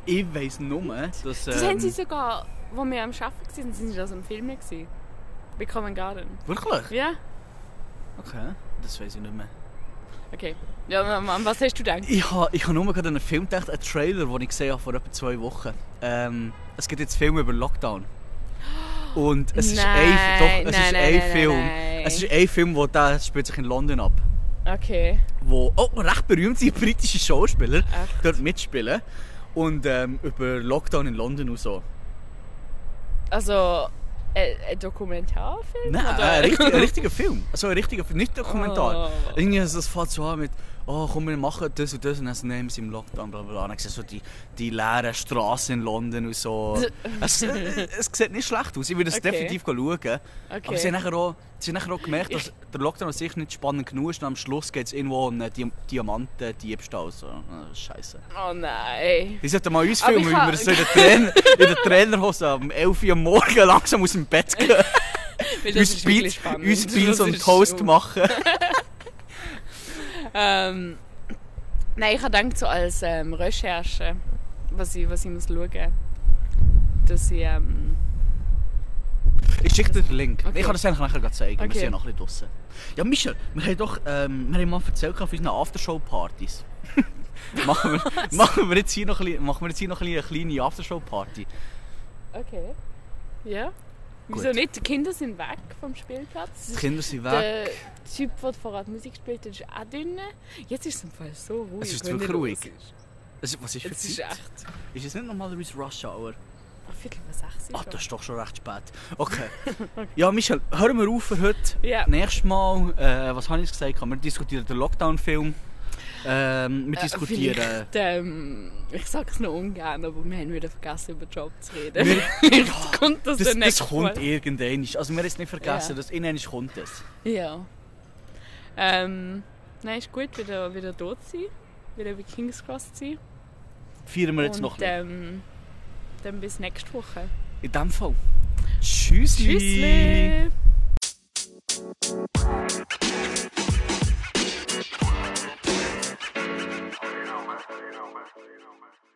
Speaker 1: Ich weiss nur, dass...
Speaker 2: Das
Speaker 1: ähm,
Speaker 2: haben sie sogar, wo wir am Arbeiten waren, sind sie das im Film gewesen. Bei Covent Garden.
Speaker 1: Wirklich?
Speaker 2: Ja?
Speaker 1: Okay, das weiß ich nicht mehr.
Speaker 2: Okay. Ja, an was hast du gedacht?
Speaker 1: Ich habe ich ha nur gerade an einen Film gedacht, einen Trailer, den ich gesehen habe vor etwa zwei Wochen. Ähm, es gibt jetzt Film über Lockdown. Und es ist ein,
Speaker 2: Nein,
Speaker 1: doch, es
Speaker 2: nein,
Speaker 1: ist
Speaker 2: nein,
Speaker 1: ein
Speaker 2: nein,
Speaker 1: Film.
Speaker 2: nein.
Speaker 1: Es ist ein Film, wo der spielt sich in London ab.
Speaker 2: Okay.
Speaker 1: Wo auch recht berühmte britische Schauspieler
Speaker 2: Echt?
Speaker 1: dort mitspielen. Und ähm, über Lockdown in London und so.
Speaker 2: Also, ein, ein Dokumentarfilm?
Speaker 1: Nein, ein, richtig, ein richtiger Film. Also ein richtiger Film, nicht Dokumentar.
Speaker 2: Oh.
Speaker 1: Irgendwie es fängt so an mit, oh komm, wir machen das und das und dann nehmen es im Lockdown, bla bla bla. Und dann so die, die leeren Straßen in London und so. es, äh, es sieht nicht schlecht aus, ich würde es
Speaker 2: Okay.
Speaker 1: definitiv schauen.
Speaker 2: Okay.
Speaker 1: Aber sie haben, nachher auch, sie haben nachher auch gemerkt, dass der Lockdown an sich nicht spannend genug ist und am Schluss geht es irgendwo um einen Di Diamanten-Diebstahl. So. Ah, Scheiße.
Speaker 2: Oh nein.
Speaker 1: Die sollten mal uns filmen, wie wir so in der, Trainer, in der Trainerhose um 11 Uhr am Morgen langsam aus dem Bett gehen. Uns Beats, und Toast machen.
Speaker 2: Ähm, nein, ich habe gedacht, so als ähm, Recherche, was ich, was ich muss schauen dass ich... Ähm,
Speaker 1: Ich schicke dir den Link.
Speaker 2: Okay.
Speaker 1: Ich kann das eigentlich nachher gleich zeigen. Wir
Speaker 2: Okay.
Speaker 1: sind ja noch ein bisschen draussen. Ja, Michel, wir haben doch ähm, wir haben mal erzählt von unseren Aftershow-Partys. machen, wir, machen, wir jetzt hier noch machen wir jetzt hier noch eine kleine Aftershow-Party.
Speaker 2: okay. Ja. Wieso nicht? Die Kinder sind weg vom Spielplatz.
Speaker 1: Die Kinder sind weg.
Speaker 2: Der Typ, der vorher Musik gespielt hat, ist auch dünn. Jetzt ist es im Fall so ruhig.
Speaker 1: Es ist wirklich ruhig.
Speaker 2: ist.
Speaker 1: Es- Was ist für
Speaker 2: Es ist
Speaker 1: Zeit?
Speaker 2: echt...
Speaker 1: Ist es nicht normalerweise Rush Hour?
Speaker 2: Oh, Viertel vor sechs
Speaker 1: Ah,
Speaker 2: ist
Speaker 1: das ist doch schon recht spät. Okay. Ja, Michel, hören wir auf für heute.
Speaker 2: Ja.
Speaker 1: Nächstes Mal, äh, was habe ich jetzt gesagt? Wir diskutieren den Lockdown-Film ähm, mitdiskutiert.
Speaker 2: Äh, ähm, ich sage es noch ungern, aber wir haben wieder vergessen, über Job zu reden.
Speaker 1: Wir,
Speaker 2: Jetzt kommt das,
Speaker 1: das, das kommt irgendwann. Also wir haben es nicht vergessen,
Speaker 2: ja.
Speaker 1: dass irgendwann kommt es.
Speaker 2: Ja. Ähm, nein, ist gut, wieder, wieder dort zu sein, wieder bei King's Cross zu sein.
Speaker 1: Feiern wir jetzt
Speaker 2: Und,
Speaker 1: noch
Speaker 2: ähm, dann bis nächste Woche.
Speaker 1: In dem Fall. Tschüssli.
Speaker 2: Tschüssli. you know, man.